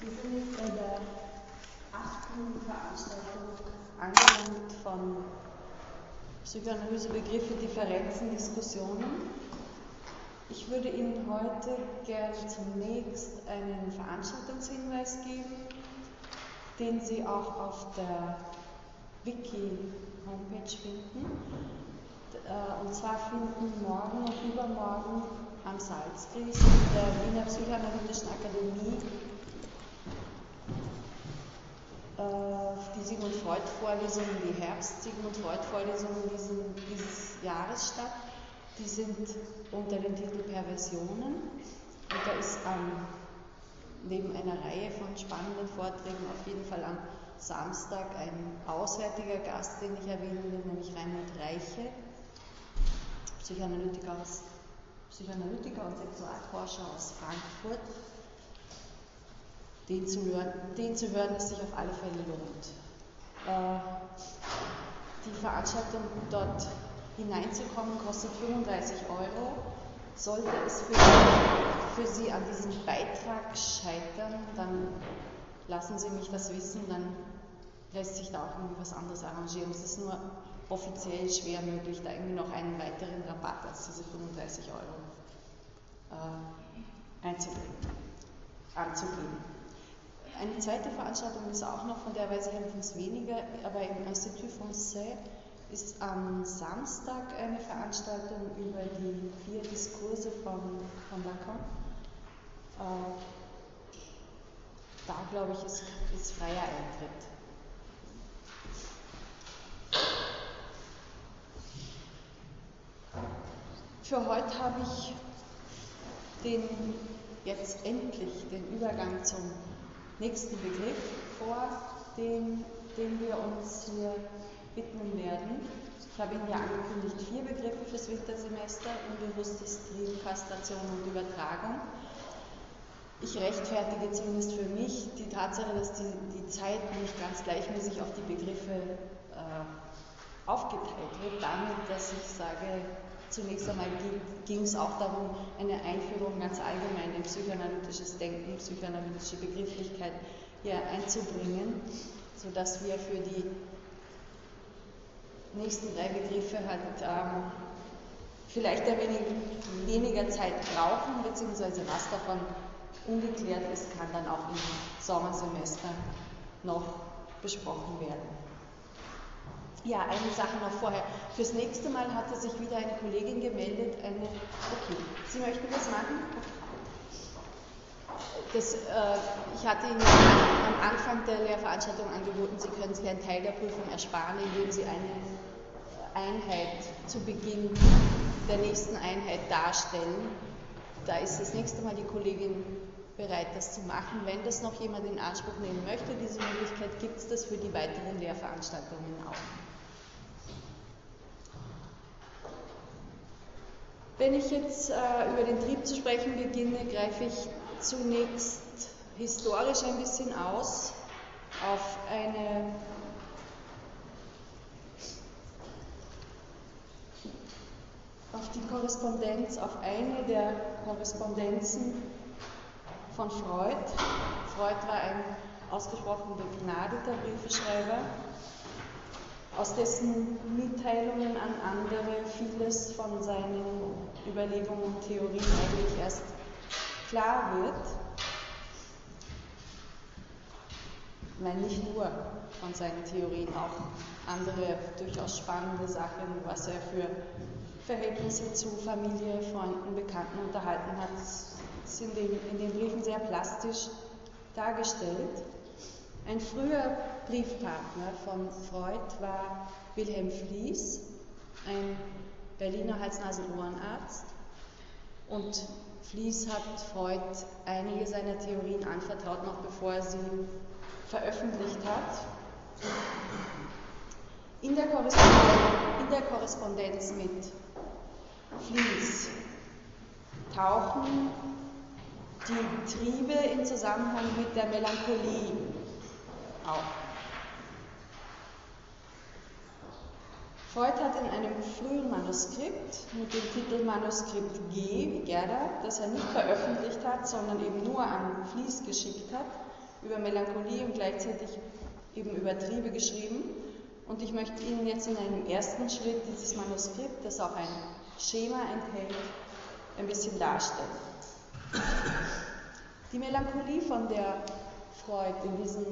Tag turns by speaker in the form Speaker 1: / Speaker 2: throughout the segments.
Speaker 1: Wir sind jetzt bei der achten Veranstaltung angelangt von Psychoanalyse, Begriffe, Differenzen, Diskussionen. Ich würde Ihnen heute gerne zunächst einen Veranstaltungshinweis geben, den Sie auch auf der Wiki-Homepage finden. Äh, und zwar finden morgen und übermorgen am Salzkreis der Wiener Psychoanalytischen Akademie die Sigmund Freud-Vorlesungen, die Herbst-Sigmund Freud-Vorlesungen dieses Jahres statt. Die sind unter dem Titel Perversionen. Und da ist ähm, neben einer Reihe von spannenden Vorträgen auf jeden Fall am Samstag ein auswärtiger Gast, den ich erwähnen will, nämlich Reinhard Reiche, Psychoanalytiker, aus, Psychoanalytiker und Sexualforscher aus Frankfurt den zu hören, den zu hören es sich auf alle Fälle lohnt. Äh, die Veranstaltung dort hineinzukommen kostet 35 Euro. Sollte es für, für Sie an diesem Beitrag scheitern, dann lassen Sie mich das wissen, dann lässt sich da auch irgendwie was anderes arrangieren. Es ist nur offiziell schwer möglich, da irgendwie noch einen weiteren Rabatt als diese 35 Euro äh, anzugeben. Eine zweite Veranstaltung ist auch noch, von der weiß ich allerdings weniger, aber im Institut Français ist am Samstag eine Veranstaltung über die vier Diskurse von, von Lacan. Äh, da glaube ich, ist, ist freier Eintritt. Für heute habe ich den jetzt endlich den Übergang zum nächsten Begriff vor, den, den wir uns hier widmen werden. Ich habe Ihnen ja angekündigt vier Begriffe fürs Wintersemester, unbewusstes Trieb, Kastration und Übertragung. Ich rechtfertige zumindest für mich die Tatsache, dass die, die Zeit nicht ganz gleichmäßig auf die Begriffe äh, aufgeteilt wird, damit, dass ich sage, Zunächst einmal ging es auch darum, eine Einführung ganz allgemein in psychoanalytisches Denken, psychoanalytische Begrifflichkeit hier einzubringen, sodass wir für die nächsten drei Begriffe halt ähm, vielleicht ein wenig weniger Zeit brauchen, beziehungsweise was davon ungeklärt ist, kann dann auch im Sommersemester noch besprochen werden. Ja, eine Sache noch vorher. Fürs nächste Mal hatte sich wieder eine Kollegin gemeldet. Eine, okay, Sie möchten das machen? Das, äh, ich hatte Ihnen am Anfang der Lehrveranstaltung angeboten, Sie können sich einen Teil der Prüfung ersparen, indem Sie eine Einheit zu Beginn der nächsten Einheit darstellen. Da ist das nächste Mal die Kollegin bereit, das zu machen. Wenn das noch jemand in Anspruch nehmen möchte, diese Möglichkeit gibt es das für die weiteren Lehrveranstaltungen auch. Wenn ich jetzt äh, über den Trieb zu sprechen beginne, greife ich zunächst historisch ein bisschen aus auf eine auf die Korrespondenz, auf eine der Korrespondenzen von Freud. Freud war ein ausgesprochen begnadeter Briefeschreiber aus dessen Mitteilungen an andere vieles von seinen Überlegungen und Theorien eigentlich erst klar wird. Nein, nicht nur von seinen Theorien, auch andere durchaus spannende Sachen, was er für Verhältnisse zu Familie, Freunden, Bekannten unterhalten hat, sind in, in den Briefen sehr plastisch dargestellt. Ein früher Briefpartner von Freud war Wilhelm Flies, ein Berliner Hals-Nasen-Ohrenarzt. Und Flies hat Freud einige seiner Theorien anvertraut, noch bevor er sie veröffentlicht hat. In der, in der Korrespondenz mit Flies tauchen die Triebe in Zusammenhang mit der Melancholie auf. Freud hat in einem frühen Manuskript mit dem Titel Manuskript G wie Gerda, das er nicht veröffentlicht hat, sondern eben nur an Fließ geschickt hat, über Melancholie und gleichzeitig eben über Triebe geschrieben. Und ich möchte Ihnen jetzt in einem ersten Schritt dieses Manuskript, das auch ein Schema enthält, ein bisschen darstellen. Die Melancholie, von der Freud in diesem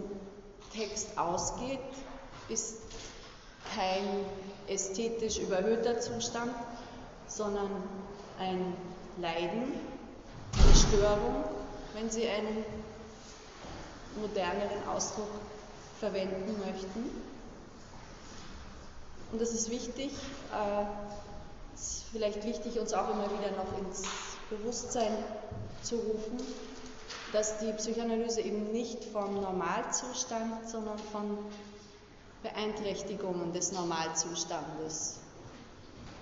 Speaker 1: Text ausgeht, ist kein ästhetisch überhöhter Zustand, sondern ein Leiden, eine Störung, wenn Sie einen moderneren Ausdruck verwenden möchten. Und es ist wichtig, äh, ist vielleicht wichtig, uns auch immer wieder noch ins Bewusstsein zu rufen, dass die Psychoanalyse eben nicht vom Normalzustand, sondern von Beeinträchtigungen des Normalzustandes,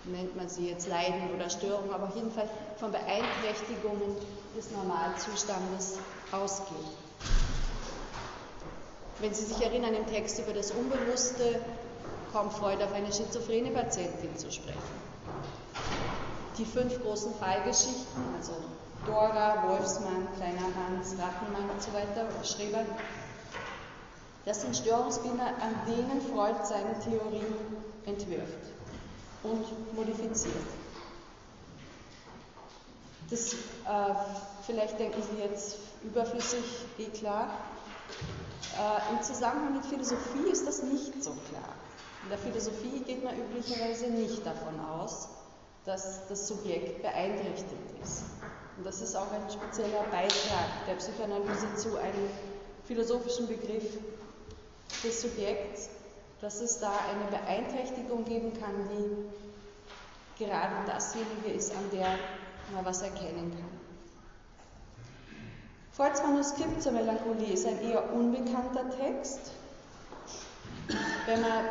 Speaker 1: nennt man sie jetzt Leiden oder Störung, aber auf jeden Fall von Beeinträchtigungen des Normalzustandes ausgeht. Wenn Sie sich erinnern, im Text über das Unbewusste kommt Freud auf eine schizophrene Patientin zu sprechen. Die fünf großen Fallgeschichten, also Dora, Wolfsmann, Kleiner Hans, Rattenmann und so weiter, Schreber, das sind Störungsbilder, an denen Freud seine Theorie entwirft und modifiziert. Das, äh, vielleicht denken Sie jetzt überflüssig, eh klar. Äh, Im Zusammenhang mit Philosophie ist das nicht so klar. In der Philosophie geht man üblicherweise nicht davon aus, dass das Subjekt beeinträchtigt ist. Und das ist auch ein spezieller Beitrag der Psychoanalyse zu einem philosophischen Begriff des Subjekts, dass es da eine Beeinträchtigung geben kann, die gerade dasjenige ist, an der man was erkennen kann. Freuds Manuskript zur Melancholie ist ein eher unbekannter Text. Wenn man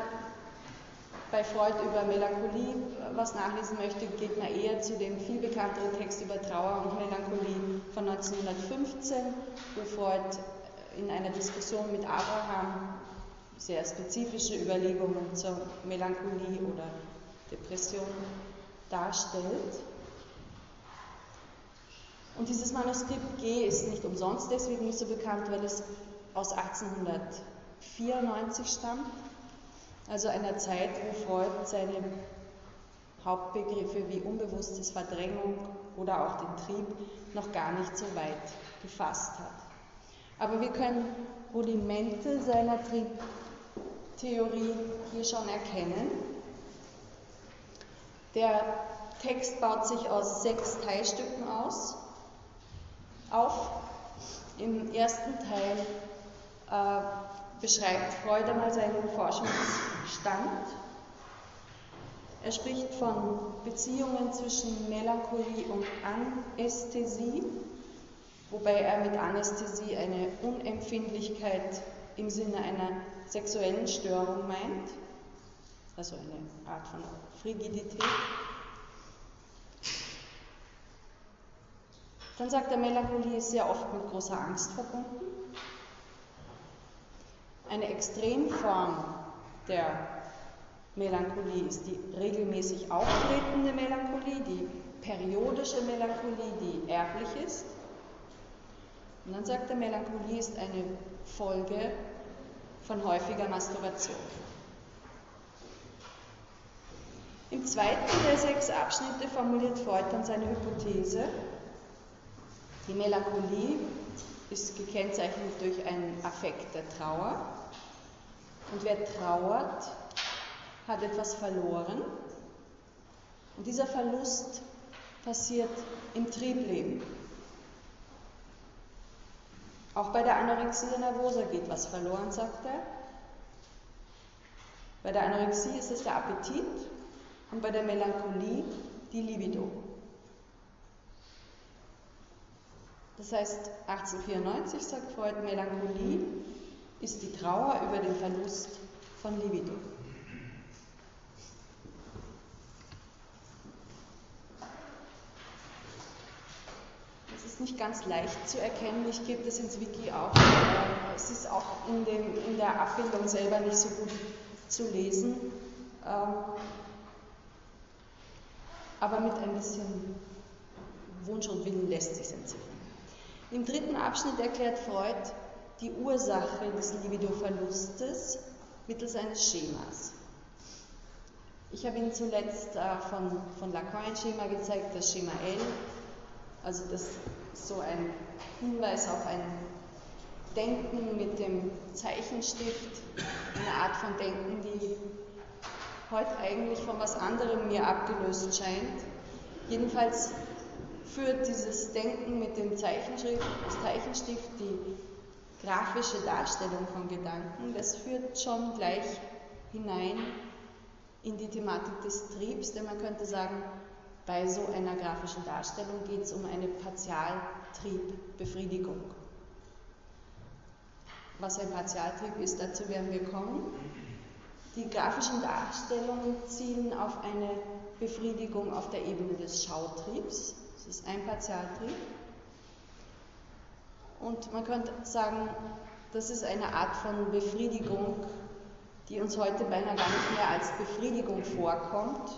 Speaker 1: bei Freud über Melancholie was nachlesen möchte, geht man eher zu dem viel bekannteren Text über Trauer und Melancholie von 1915, wo Freud in einer Diskussion mit Abraham sehr spezifische Überlegungen zur Melancholie oder Depression darstellt. Und dieses Manuskript G ist nicht umsonst deswegen nicht so bekannt, weil es aus 1894 stammt, also einer Zeit, wo Freud seine Hauptbegriffe wie unbewusstes Verdrängung oder auch den Trieb noch gar nicht so weit gefasst hat. Aber wir können Rudimente seiner Trieb Theorie hier schon erkennen. Der Text baut sich aus sechs Teilstücken aus. Auf. Im ersten Teil äh, beschreibt Freud einmal seinen Forschungsstand. Er spricht von Beziehungen zwischen Melancholie und Anästhesie, wobei er mit Anästhesie eine Unempfindlichkeit im Sinne einer sexuellen Störung meint, also eine Art von Frigidität. Dann sagt er, Melancholie ist sehr oft mit großer Angst verbunden. Eine Extremform der Melancholie ist die regelmäßig auftretende Melancholie, die periodische Melancholie, die erblich ist. Und dann sagt er, Melancholie ist eine Folge von häufiger Masturbation. Im zweiten der sechs Abschnitte formuliert Freud dann seine Hypothese. Die Melancholie ist gekennzeichnet durch einen Affekt der Trauer. Und wer trauert, hat etwas verloren. Und dieser Verlust passiert im Triebleben. Auch bei der Anorexie nervosa geht was verloren, sagt er. Bei der Anorexie ist es der Appetit und bei der Melancholie die Libido. Das heißt, 1894 sagt Freud, Melancholie ist die Trauer über den Verlust von Libido. ist nicht ganz leicht zu erkennen. Ich gebe das ins Wiki auch. Es ist auch in, dem, in der Abbildung selber nicht so gut zu lesen. Ähm, aber mit ein bisschen Wunsch und Willen lässt sich entziffern. Im dritten Abschnitt erklärt Freud, die Ursache des Libido-Verlustes mittels eines Schemas. Ich habe Ihnen zuletzt äh, von, von Lacan ein Schema gezeigt, das Schema L. Also das so ein Hinweis auf ein Denken mit dem Zeichenstift, eine Art von Denken, die heute eigentlich von was anderem mir abgelöst scheint. Jedenfalls führt dieses Denken mit dem Zeichenstift, Zeichenstift die grafische Darstellung von Gedanken, das führt schon gleich hinein in die Thematik des Triebs, denn man könnte sagen, bei so einer grafischen Darstellung geht es um eine Partialtriebbefriedigung. Was ein Partialtrieb ist, dazu werden wir kommen. Die grafischen Darstellungen zielen auf eine Befriedigung auf der Ebene des Schautriebs. Das ist ein Partialtrieb. Und man könnte sagen, das ist eine Art von Befriedigung, die uns heute beinahe gar nicht mehr als Befriedigung vorkommt,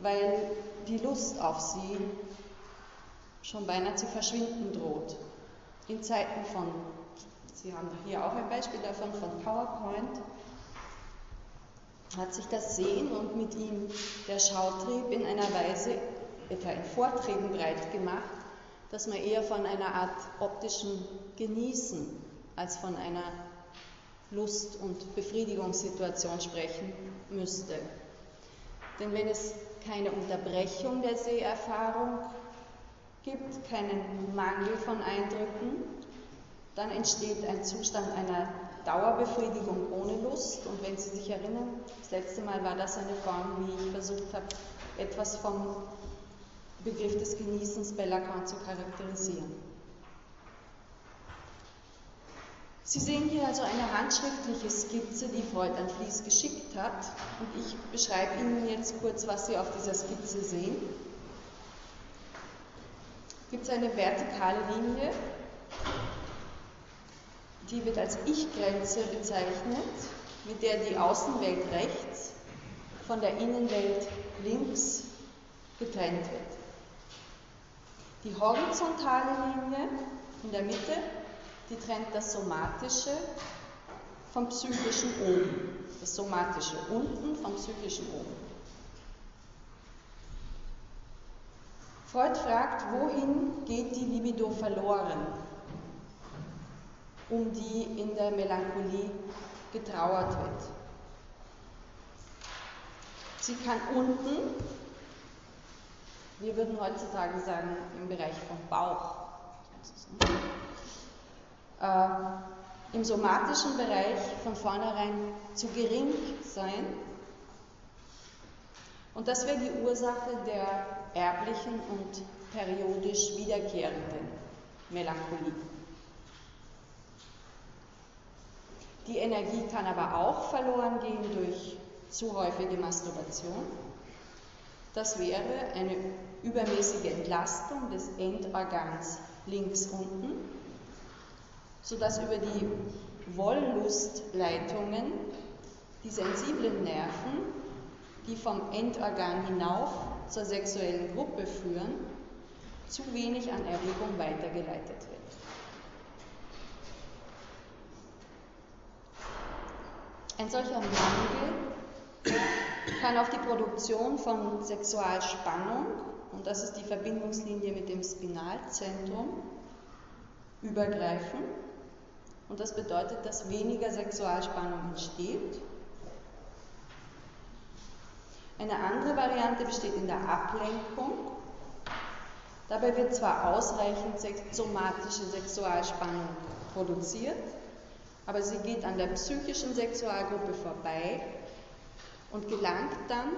Speaker 1: weil die Lust auf sie schon beinahe zu verschwinden droht. In Zeiten von, Sie haben hier auch ein Beispiel davon, von PowerPoint, hat sich das Sehen und mit ihm der Schautrieb in einer Weise etwa in Vorträgen breit gemacht, dass man eher von einer Art optischen Genießen als von einer Lust- und Befriedigungssituation sprechen müsste. Denn wenn es keine Unterbrechung der Seherfahrung gibt, keinen Mangel von Eindrücken, dann entsteht ein Zustand einer Dauerbefriedigung ohne Lust. Und wenn Sie sich erinnern, das letzte Mal war das eine Form, wie ich versucht habe, etwas vom Begriff des Genießens bei Lacan zu charakterisieren. Sie sehen hier also eine handschriftliche Skizze, die Freud an Flies geschickt hat. Und ich beschreibe Ihnen jetzt kurz, was Sie auf dieser Skizze sehen. Gibt es eine vertikale Linie, die wird als Ich-Grenze bezeichnet, mit der die Außenwelt rechts von der Innenwelt links getrennt wird. Die horizontale Linie in der Mitte die trennt das Somatische vom Psychischen oben. Das Somatische unten vom Psychischen oben. Freud fragt, wohin geht die Libido verloren, um die in der Melancholie getrauert wird. Sie kann unten, wir würden heutzutage sagen, im Bereich vom Bauch, äh, im somatischen Bereich von vornherein zu gering sein. Und das wäre die Ursache der erblichen und periodisch wiederkehrenden Melancholie. Die Energie kann aber auch verloren gehen durch zu häufige Masturbation. Das wäre eine übermäßige Entlastung des Endorgans links unten sodass über die Wollustleitungen die sensiblen Nerven, die vom Endorgan hinauf zur sexuellen Gruppe führen, zu wenig an Erregung weitergeleitet wird. Ein solcher Mangel kann auf die Produktion von Sexualspannung, und das ist die Verbindungslinie mit dem Spinalzentrum, übergreifen und das bedeutet, dass weniger Sexualspannung entsteht. Eine andere Variante besteht in der Ablenkung. Dabei wird zwar ausreichend somatische Sexualspannung produziert, aber sie geht an der psychischen Sexualgruppe vorbei und gelangt dann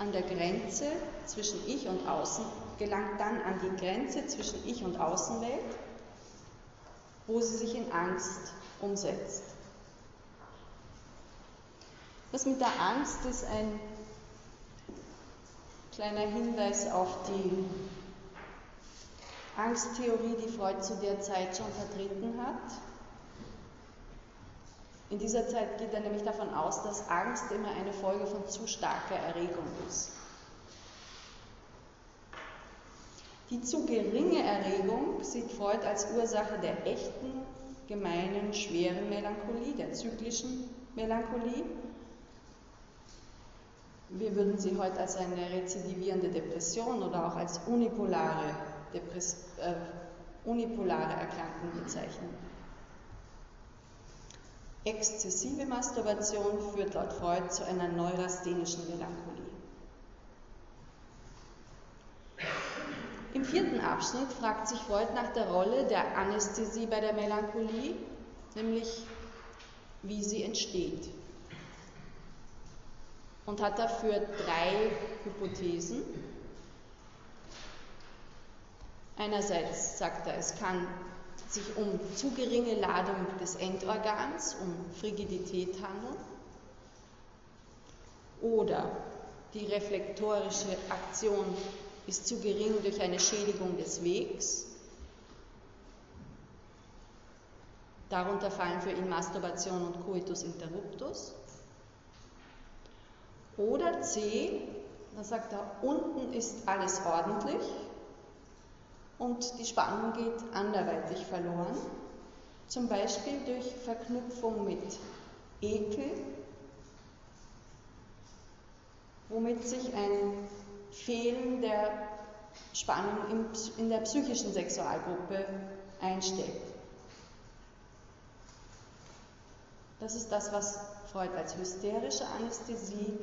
Speaker 1: an der Grenze zwischen Ich und Außen, gelangt dann an die Grenze zwischen Ich und Außenwelt wo sie sich in Angst umsetzt. Das mit der Angst ist ein kleiner Hinweis auf die Angsttheorie, die Freud zu der Zeit schon vertreten hat. In dieser Zeit geht er nämlich davon aus, dass Angst immer eine Folge von zu starker Erregung ist. Die zu geringe Erregung sieht Freud als Ursache der echten gemeinen, schweren Melancholie, der zyklischen Melancholie. Wir würden sie heute als eine rezidivierende Depression oder auch als unipolare, äh, unipolare Erkrankung bezeichnen. Exzessive Masturbation führt laut Freud zu einer neurasthenischen Melancholie. Im vierten Abschnitt fragt sich Freud nach der Rolle der Anästhesie bei der Melancholie, nämlich wie sie entsteht. Und hat dafür drei Hypothesen. Einerseits sagt er, es kann sich um zu geringe Ladung des Endorgans, um Frigidität handeln. Oder die reflektorische Aktion ist zu gering durch eine Schädigung des Wegs. Darunter fallen für ihn Masturbation und Coitus interruptus. Oder C, da sagt er, unten ist alles ordentlich und die Spannung geht anderweitig verloren, zum Beispiel durch Verknüpfung mit Ekel, womit sich ein Fehlen der Spannung in der psychischen Sexualgruppe einstellt. Das ist das, was Freud als hysterische Anästhesie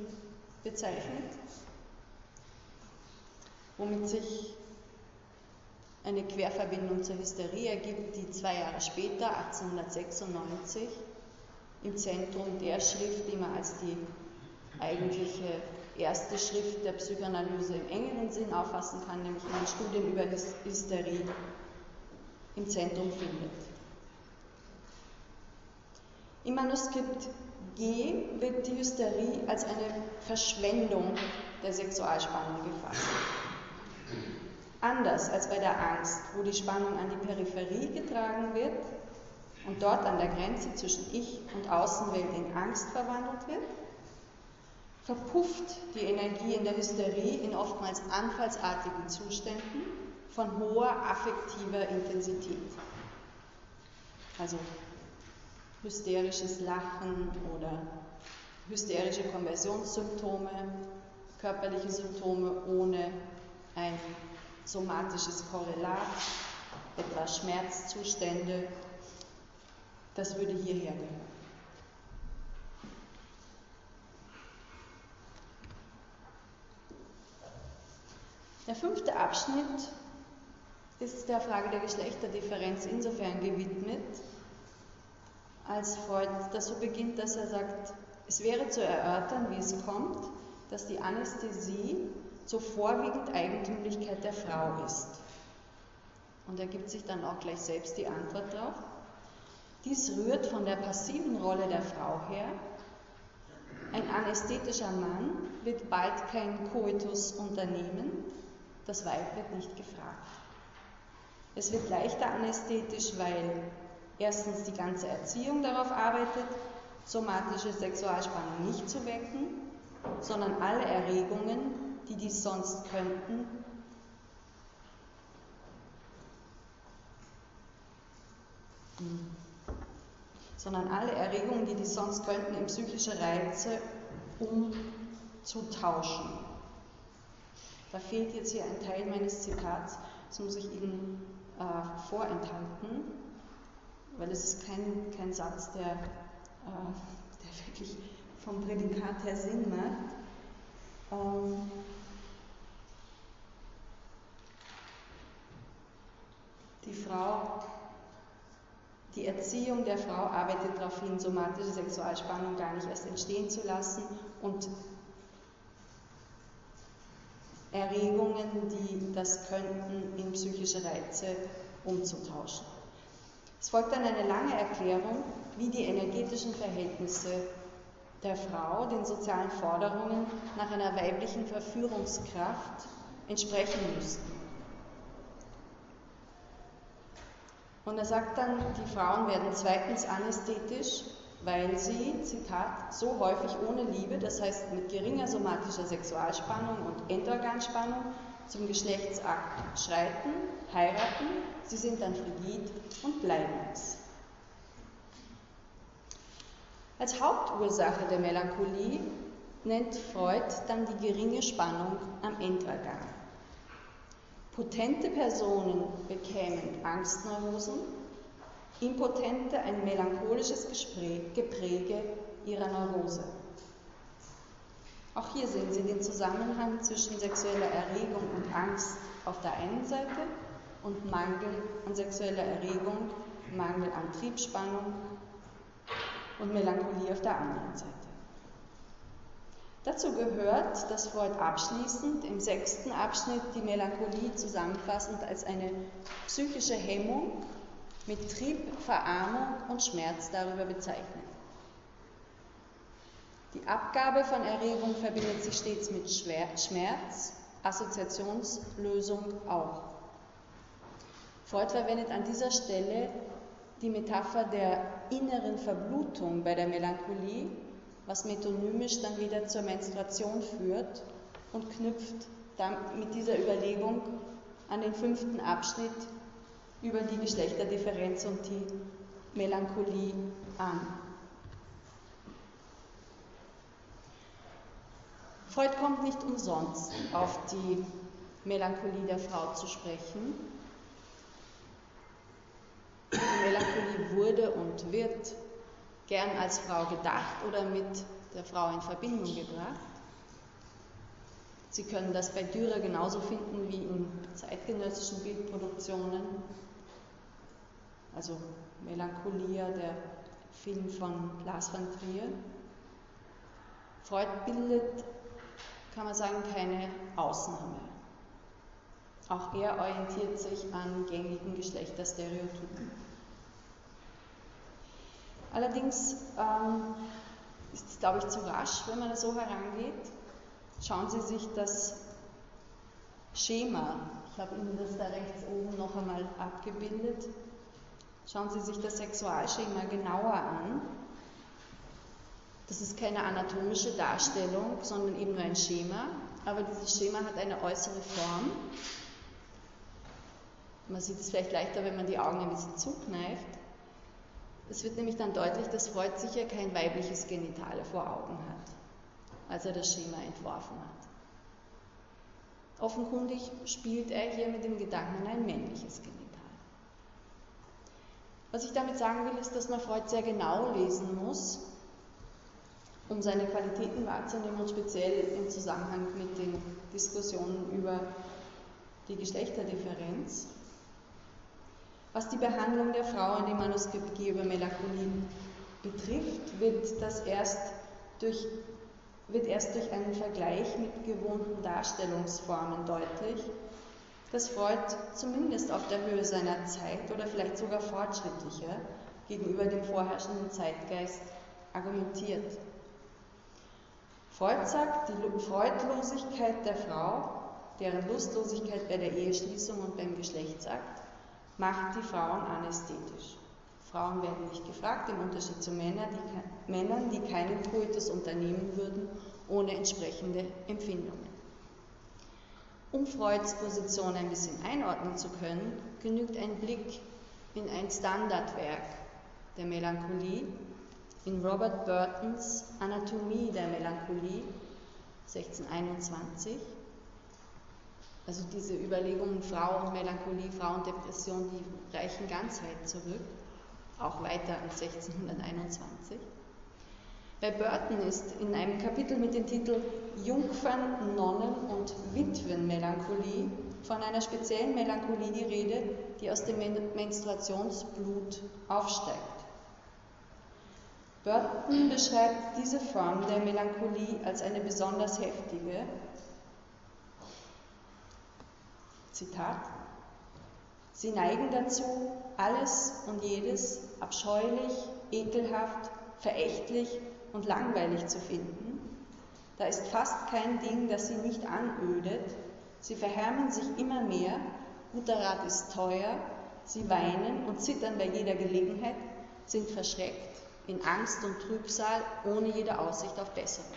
Speaker 1: bezeichnet, womit sich eine Querverbindung zur Hysterie ergibt, die zwei Jahre später, 1896, im Zentrum der Schrift, die man als die eigentliche erste Schrift der Psychoanalyse im engeren Sinn auffassen kann, nämlich in Studien über Hysterie im Zentrum findet. Im Manuskript G wird die Hysterie als eine Verschwendung der Sexualspannung gefasst. Anders als bei der Angst, wo die Spannung an die Peripherie getragen wird und dort an der Grenze zwischen Ich und Außenwelt in Angst verwandelt wird, verpufft die Energie in der Hysterie in oftmals anfallsartigen Zuständen von hoher affektiver Intensität. Also hysterisches Lachen oder hysterische Konversionssymptome, körperliche Symptome ohne ein somatisches Korrelat, etwa Schmerzzustände, das würde hierher gehören. Der fünfte Abschnitt ist der Frage der Geschlechterdifferenz insofern gewidmet, als Freud das so beginnt, dass er sagt, es wäre zu erörtern, wie es kommt, dass die Anästhesie zur vorwiegend Eigentümlichkeit der Frau ist. Und er gibt sich dann auch gleich selbst die Antwort darauf. Dies rührt von der passiven Rolle der Frau her. Ein anästhetischer Mann wird bald kein Koitus unternehmen, das Weib wird nicht gefragt. Es wird leichter anästhetisch, weil erstens die ganze Erziehung darauf arbeitet, somatische Sexualspannung nicht zu wecken, sondern alle Erregungen, die dies sonst könnten, sondern alle Erregungen, die dies sonst könnten, in psychische Reize umzutauschen. Da fehlt jetzt hier ein Teil meines Zitats, das muss ich Ihnen äh, vorenthalten, weil es ist kein, kein Satz, der, äh, der wirklich vom Prädikat her Sinn macht. Ähm, die Frau, die Erziehung der Frau arbeitet darauf hin, somatische Sexualspannung gar nicht erst entstehen zu lassen und Erregungen, die das könnten, in psychische Reize umzutauschen. Es folgt dann eine lange Erklärung, wie die energetischen Verhältnisse der Frau den sozialen Forderungen nach einer weiblichen Verführungskraft entsprechen müssten. Und er sagt dann, die Frauen werden zweitens anästhetisch, weil sie, Zitat, so häufig ohne Liebe, das heißt mit geringer somatischer Sexualspannung und Endorganspannung, zum Geschlechtsakt schreiten, heiraten, sie sind dann frigid und bleiben es. Als Hauptursache der Melancholie nennt Freud dann die geringe Spannung am Endorgan. Potente Personen bekämen Angstneurosen, Impotente ein melancholisches Gepräge ihrer Neurose. Auch hier sehen Sie den Zusammenhang zwischen sexueller Erregung und Angst auf der einen Seite und Mangel an sexueller Erregung, Mangel an Triebspannung und Melancholie auf der anderen Seite. Dazu gehört, dass Freud abschließend im sechsten Abschnitt die Melancholie zusammenfassend als eine psychische Hemmung mit Trieb, Verarmung und Schmerz darüber bezeichnet. Die Abgabe von Erregung verbindet sich stets mit Schmerz, Assoziationslösung auch. Freud verwendet an dieser Stelle die Metapher der inneren Verblutung bei der Melancholie, was metonymisch dann wieder zur Menstruation führt und knüpft dann mit dieser Überlegung an den fünften Abschnitt über die Geschlechterdifferenz und die Melancholie an. Freud kommt nicht umsonst auf die Melancholie der Frau zu sprechen. Die Melancholie wurde und wird gern als Frau gedacht oder mit der Frau in Verbindung gebracht. Sie können das bei Dürer genauso finden wie in zeitgenössischen Bildproduktionen. Also Melancholia, der Film von Lars van Trier. Freud bildet kann man sagen, keine Ausnahme. Auch er orientiert sich an gängigen Geschlechterstereotypen. Allerdings ähm, ist es, glaube ich, zu rasch, wenn man so herangeht. Schauen Sie sich das Schema, ich habe Ihnen das da rechts oben noch einmal abgebildet, schauen Sie sich das Sexualschema genauer an das ist keine anatomische Darstellung, sondern eben nur ein Schema. Aber dieses Schema hat eine äußere Form. Man sieht es vielleicht leichter, wenn man die Augen ein bisschen zukneift. Es wird nämlich dann deutlich, dass Freud sicher kein weibliches Genitale vor Augen hat, als er das Schema entworfen hat. Offenkundig spielt er hier mit dem Gedanken an ein männliches Genital. Was ich damit sagen will, ist, dass man Freud sehr genau lesen muss, um seine Qualitäten wahrzunehmen und speziell im Zusammenhang mit den Diskussionen über die Geschlechterdifferenz. Was die Behandlung der Frau in dem Manuskript G über Melancholie betrifft, wird das erst durch, wird erst durch einen Vergleich mit gewohnten Darstellungsformen deutlich, dass Freud zumindest auf der Höhe seiner Zeit oder vielleicht sogar fortschrittlicher gegenüber dem vorherrschenden Zeitgeist argumentiert. Freud sagt, die Freudlosigkeit der Frau, deren Lustlosigkeit bei der Eheschließung und beim Geschlechtsakt, macht die Frauen anästhetisch. Frauen werden nicht gefragt, im Unterschied zu Männern, die, Männern, die keinen Koitus unternehmen würden, ohne entsprechende Empfindungen. Um Freuds Position ein bisschen einordnen zu können, genügt ein Blick in ein Standardwerk der Melancholie, in Robert Burtons Anatomie der Melancholie 1621. Also diese Überlegungen Frau und Melancholie, Frau und Depression, die reichen ganz weit zurück, auch weiter als 1621. Bei Burton ist in einem Kapitel mit dem Titel Jungfern, Nonnen und Witwenmelancholie von einer speziellen Melancholie die Rede, die aus dem Menstruationsblut aufsteigt. Burton beschreibt diese Form der Melancholie als eine besonders heftige. Zitat. Sie neigen dazu, alles und jedes abscheulich, ekelhaft, verächtlich und langweilig zu finden. Da ist fast kein Ding, das sie nicht anödet. Sie verhärmen sich immer mehr. Guter Rat ist teuer. Sie weinen und zittern bei jeder Gelegenheit, sind verschreckt in Angst und Trübsal ohne jede Aussicht auf Besserung.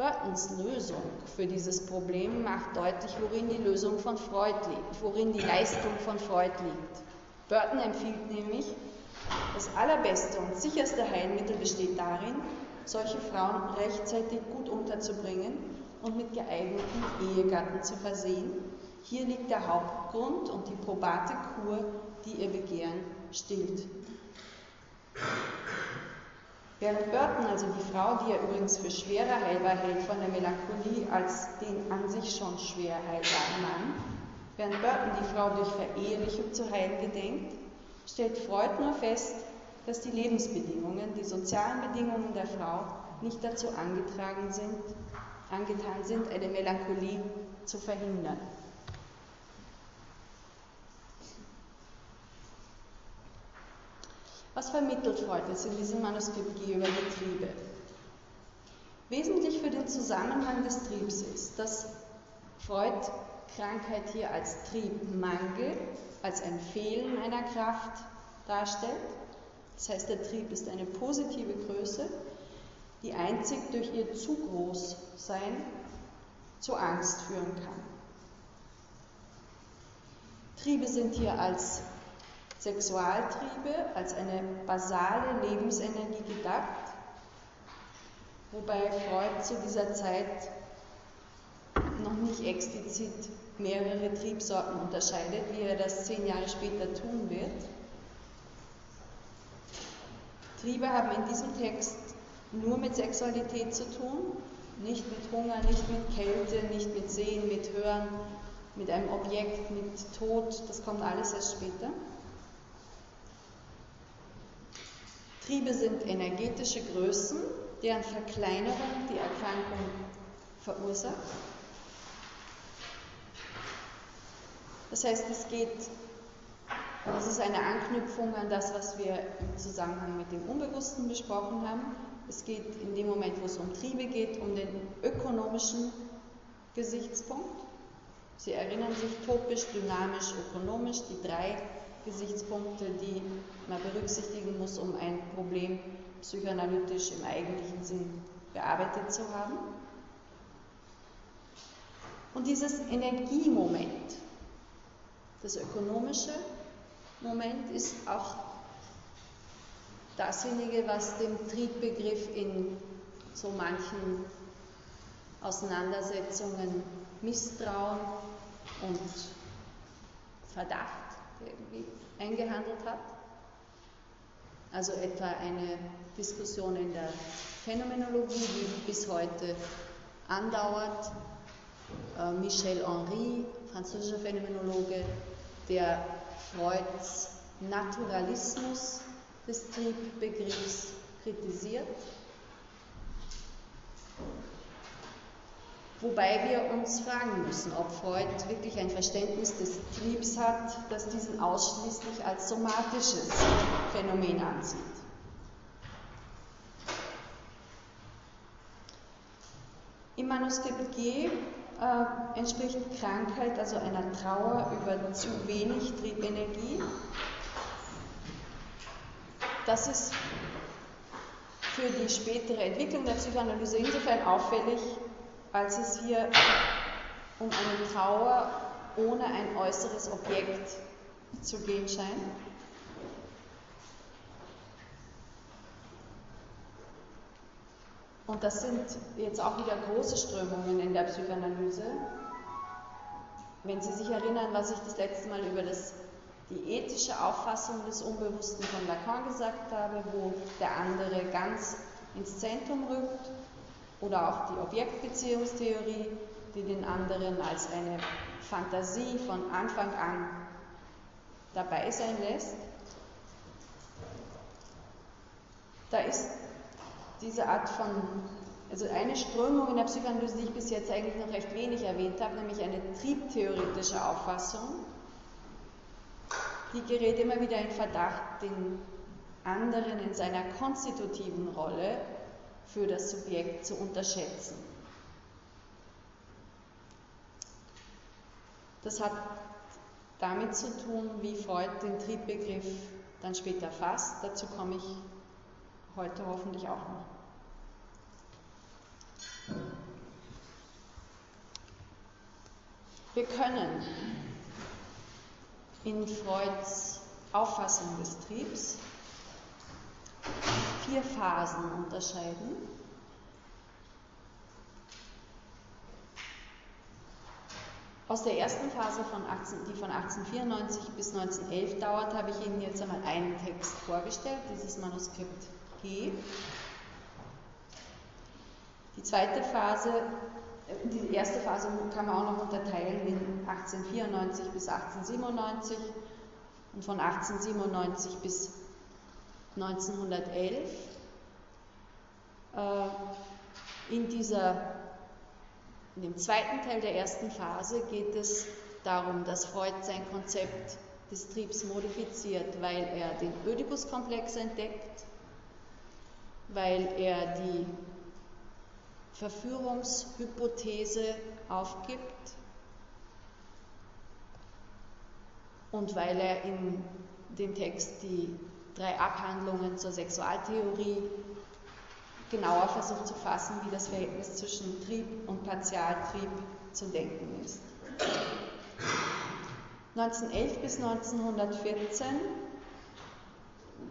Speaker 1: Burtons Lösung für dieses Problem macht deutlich, worin die Lösung von Freud liegt, worin die Leistung von Freud liegt. Burton empfiehlt nämlich, Das allerbeste und sicherste Heilmittel besteht darin, solche Frauen rechtzeitig gut unterzubringen und mit geeigneten Ehegatten zu versehen. Hier liegt der Hauptgrund und die probate Kur, die ihr Begehren stillt. Während Burton, also die Frau, die er übrigens für schwerer heilbar hält von der Melancholie als den an sich schon schwer heilbaren Mann, während Burton die Frau durch Verehelichung zu heilen gedenkt, stellt Freud nur fest, dass die Lebensbedingungen, die sozialen Bedingungen der Frau nicht dazu angetragen sind, angetan sind, eine Melancholie zu verhindern. Was vermittelt Freud jetzt in diesem Manuskript G über die Triebe? Wesentlich für den Zusammenhang des Triebs ist, dass Freud Krankheit hier als Triebmangel, als ein Fehlen einer Kraft darstellt. Das heißt, der Trieb ist eine positive Größe, die einzig durch ihr zu groß sein zu Angst führen kann. Triebe sind hier als Sexualtriebe, als eine basale Lebensenergie gedacht, wobei Freud zu dieser Zeit noch nicht explizit mehrere Triebsorten unterscheidet, wie er das zehn Jahre später tun wird. Triebe haben in diesem Text nur mit Sexualität zu tun, nicht mit Hunger, nicht mit Kälte, nicht mit Sehen, mit Hören, mit einem Objekt, mit Tod, das kommt alles erst später. Triebe sind energetische Größen, deren Verkleinerung die Erkrankung verursacht. Das heißt, es geht, das ist eine Anknüpfung an das, was wir im Zusammenhang mit dem Unbewussten besprochen haben. Es geht in dem Moment, wo es um Triebe geht, um den ökonomischen Gesichtspunkt. Sie erinnern sich topisch, dynamisch, ökonomisch, die drei Gesichtspunkte, die man berücksichtigen muss, um ein Problem psychoanalytisch im eigentlichen Sinn bearbeitet zu haben. Und dieses Energiemoment, das ökonomische Moment, ist auch dasjenige, was dem Triebbegriff in so manchen Auseinandersetzungen Misstrauen und Verdacht irgendwie eingehandelt hat. Also etwa eine Diskussion in der Phänomenologie, die bis heute andauert. Äh, Michel Henry, französischer Phänomenologe, der Freuds Naturalismus des Triebbegriffs kritisiert. Wobei wir uns fragen müssen, ob Freud wirklich ein Verständnis des Triebs hat, das diesen ausschließlich als somatisches Phänomen ansieht. Im Manuskript G äh, entspricht Krankheit also einer Trauer über zu wenig Triebenergie. Das ist für die spätere Entwicklung der Psychoanalyse insofern auffällig, als es hier um eine Trauer ohne ein äußeres Objekt zu gehen scheint. Und das sind jetzt auch wieder große Strömungen in der Psychoanalyse. Wenn Sie sich erinnern, was ich das letzte Mal über das, die ethische Auffassung des Unbewussten von Lacan gesagt habe, wo der andere ganz ins Zentrum rückt, oder auch die Objektbeziehungstheorie, die den anderen als eine Fantasie von Anfang an dabei sein lässt. Da ist diese Art von, also eine Strömung in der Psychoanalyse, die ich bis jetzt eigentlich noch recht wenig erwähnt habe, nämlich eine triebtheoretische Auffassung, die gerät immer wieder in Verdacht, den anderen in seiner konstitutiven Rolle für das Subjekt zu unterschätzen. Das hat damit zu tun, wie Freud den Triebbegriff dann später fasst. Dazu komme ich heute hoffentlich auch noch. Wir können in Freuds Auffassung des Triebs vier Phasen unterscheiden. Aus der ersten Phase, von 18, die von 1894 bis 1911 dauert, habe ich Ihnen jetzt einmal einen Text vorgestellt, dieses Manuskript G. Die zweite Phase, äh, die erste Phase kann man auch noch unterteilen in 1894 bis 1897 und von 1897 bis 1911. Äh, in, dieser, in dem zweiten Teil der ersten Phase geht es darum, dass Freud sein Konzept des Triebs modifiziert, weil er den Oedipus-Komplex entdeckt, weil er die Verführungshypothese aufgibt und weil er in dem Text die drei Abhandlungen zur Sexualtheorie genauer versucht zu fassen, wie das Verhältnis zwischen Trieb und Partialtrieb zu denken ist. 1911 bis 1914,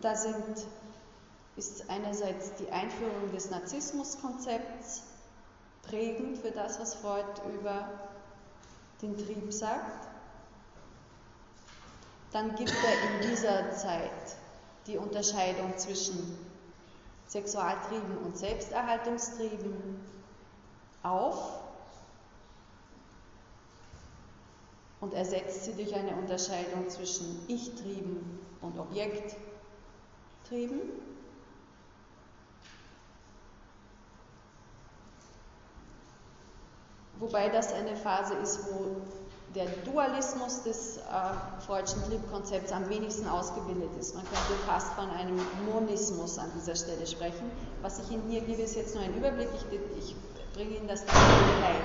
Speaker 1: da sind, ist einerseits die Einführung des Narzissmuskonzepts prägend für das, was Freud über den Trieb sagt. Dann gibt er in dieser Zeit die Unterscheidung zwischen Sexualtrieben und Selbsterhaltungstrieben auf und ersetzt sie durch eine Unterscheidung zwischen Ich-Trieben und Objekttrieben. Wobei das eine Phase ist, wo der Dualismus des äh, Freudschen Triebkonzepts am wenigsten ausgebildet ist. Man könnte fast von einem Monismus an dieser Stelle sprechen. Was ich Ihnen hier gebe, ist jetzt nur ein Überblick. Ich, ich bringe Ihnen das dann Detail.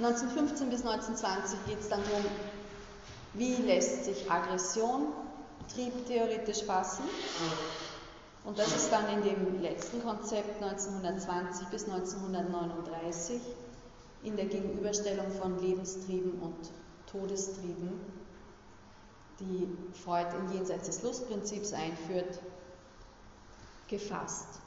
Speaker 1: (1915 bis 1920) geht es dann darum, wie lässt sich Aggression triebtheoretisch fassen. Und das ist dann in dem letzten Konzept 1920 bis 1939 in der Gegenüberstellung von Lebenstrieben und Todestrieben, die Freud in Jenseits des Lustprinzips einführt, gefasst.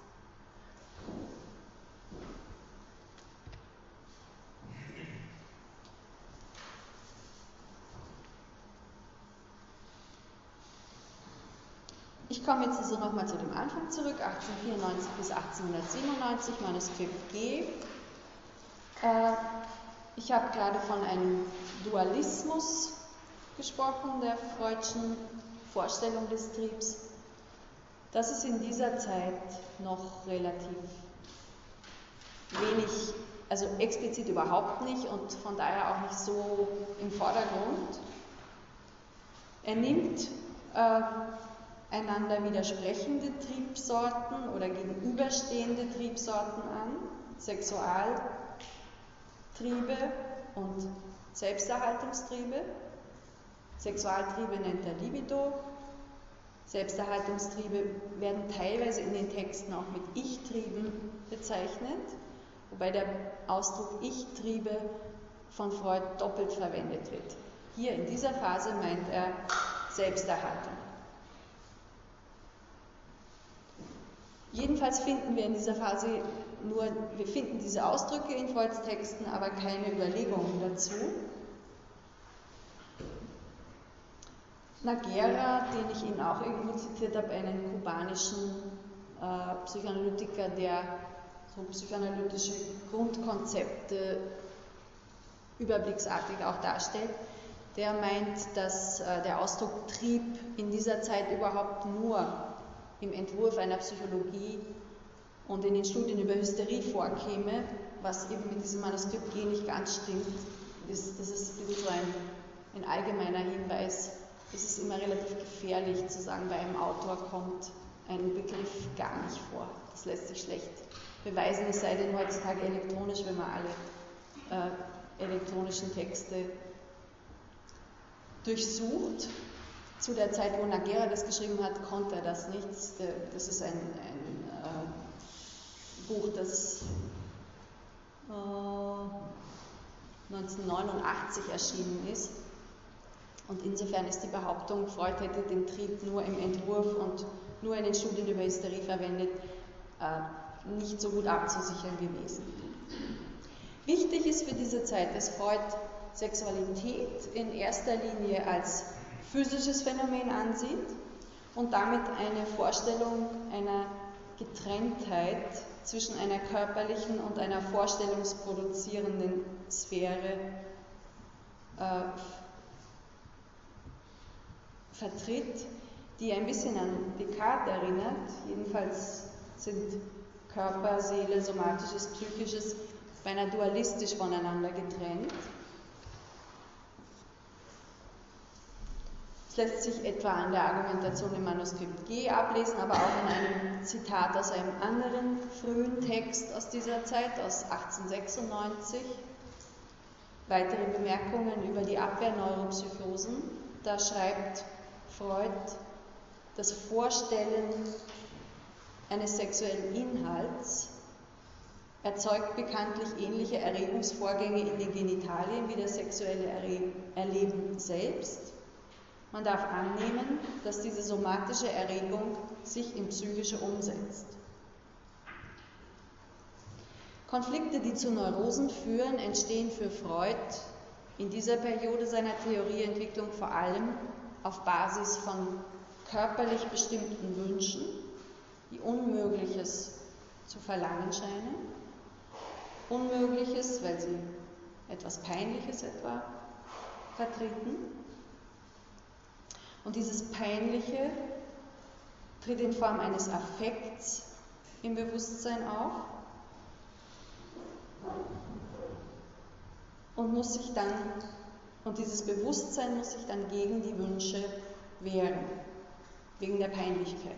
Speaker 1: Ich komme jetzt also nochmal zu dem Anfang zurück, 1894 bis 1897, Manuskript G. Äh, ich habe gerade von einem Dualismus gesprochen, der Freudschen Vorstellung des Triebs. Das ist in dieser Zeit noch relativ wenig, also explizit überhaupt nicht und von daher auch nicht so im Vordergrund. Er nimmt äh, einander widersprechende Triebsorten oder gegenüberstehende Triebsorten an, Sexualtriebe und Selbsterhaltungstriebe. Sexualtriebe nennt er Libido. Selbsterhaltungstriebe werden teilweise in den Texten auch mit Ich-Trieben bezeichnet, wobei der Ausdruck Ich-Triebe von Freud doppelt verwendet wird. Hier in dieser Phase meint er Selbsterhaltung. Jedenfalls finden wir in dieser Phase nur, wir finden diese Ausdrücke in Freuds Texten, aber keine Überlegungen dazu. Nagera, den ich Ihnen auch irgendwo zitiert habe, einen kubanischen äh, Psychoanalytiker, der so psychoanalytische Grundkonzepte überblicksartig auch darstellt, der meint, dass äh, der Ausdruck Trieb in dieser Zeit überhaupt nur im Entwurf einer Psychologie und in den Studien über Hysterie vorkäme, was eben mit diesem Manuskript G nicht ganz stimmt. Das, das ist so ein, ein allgemeiner Hinweis. Es ist immer relativ gefährlich zu sagen, bei einem Autor kommt ein Begriff gar nicht vor. Das lässt sich schlecht beweisen, es sei denn heutzutage elektronisch, wenn man alle äh, elektronischen Texte durchsucht zu der Zeit, wo Nagera das geschrieben hat, konnte er das nicht. Das ist ein, ein äh, Buch, das äh, 1989 erschienen ist. Und insofern ist die Behauptung, Freud hätte den Trieb nur im Entwurf und nur in den Studien über Hysterie verwendet, äh, nicht so gut abzusichern gewesen. Wichtig ist für diese Zeit, dass Freud Sexualität in erster Linie als physisches Phänomen ansieht und damit eine Vorstellung einer Getrenntheit zwischen einer körperlichen und einer vorstellungsproduzierenden Sphäre äh, vertritt, die ein bisschen an Descartes erinnert. Jedenfalls sind Körper, Seele, somatisches, psychisches beinahe dualistisch voneinander getrennt. Lässt sich etwa an der Argumentation im Manuskript G ablesen, aber auch in einem Zitat aus einem anderen frühen Text aus dieser Zeit, aus 1896. Weitere Bemerkungen über die Abwehrneuropsychosen. Da schreibt Freud, das Vorstellen eines sexuellen Inhalts erzeugt bekanntlich ähnliche Erregungsvorgänge in den Genitalien wie das sexuelle Erleben selbst. Man darf annehmen, dass diese somatische Erregung sich in psychische umsetzt. Konflikte, die zu Neurosen führen, entstehen für Freud in dieser Periode seiner Theorieentwicklung vor allem auf Basis von körperlich bestimmten Wünschen, die Unmögliches zu verlangen scheinen Unmögliches, weil sie etwas Peinliches etwa vertreten. Und dieses Peinliche tritt in Form eines Affekts im Bewusstsein auf und muss sich dann, und dieses Bewusstsein muss sich dann gegen die Wünsche wehren, wegen der Peinlichkeit.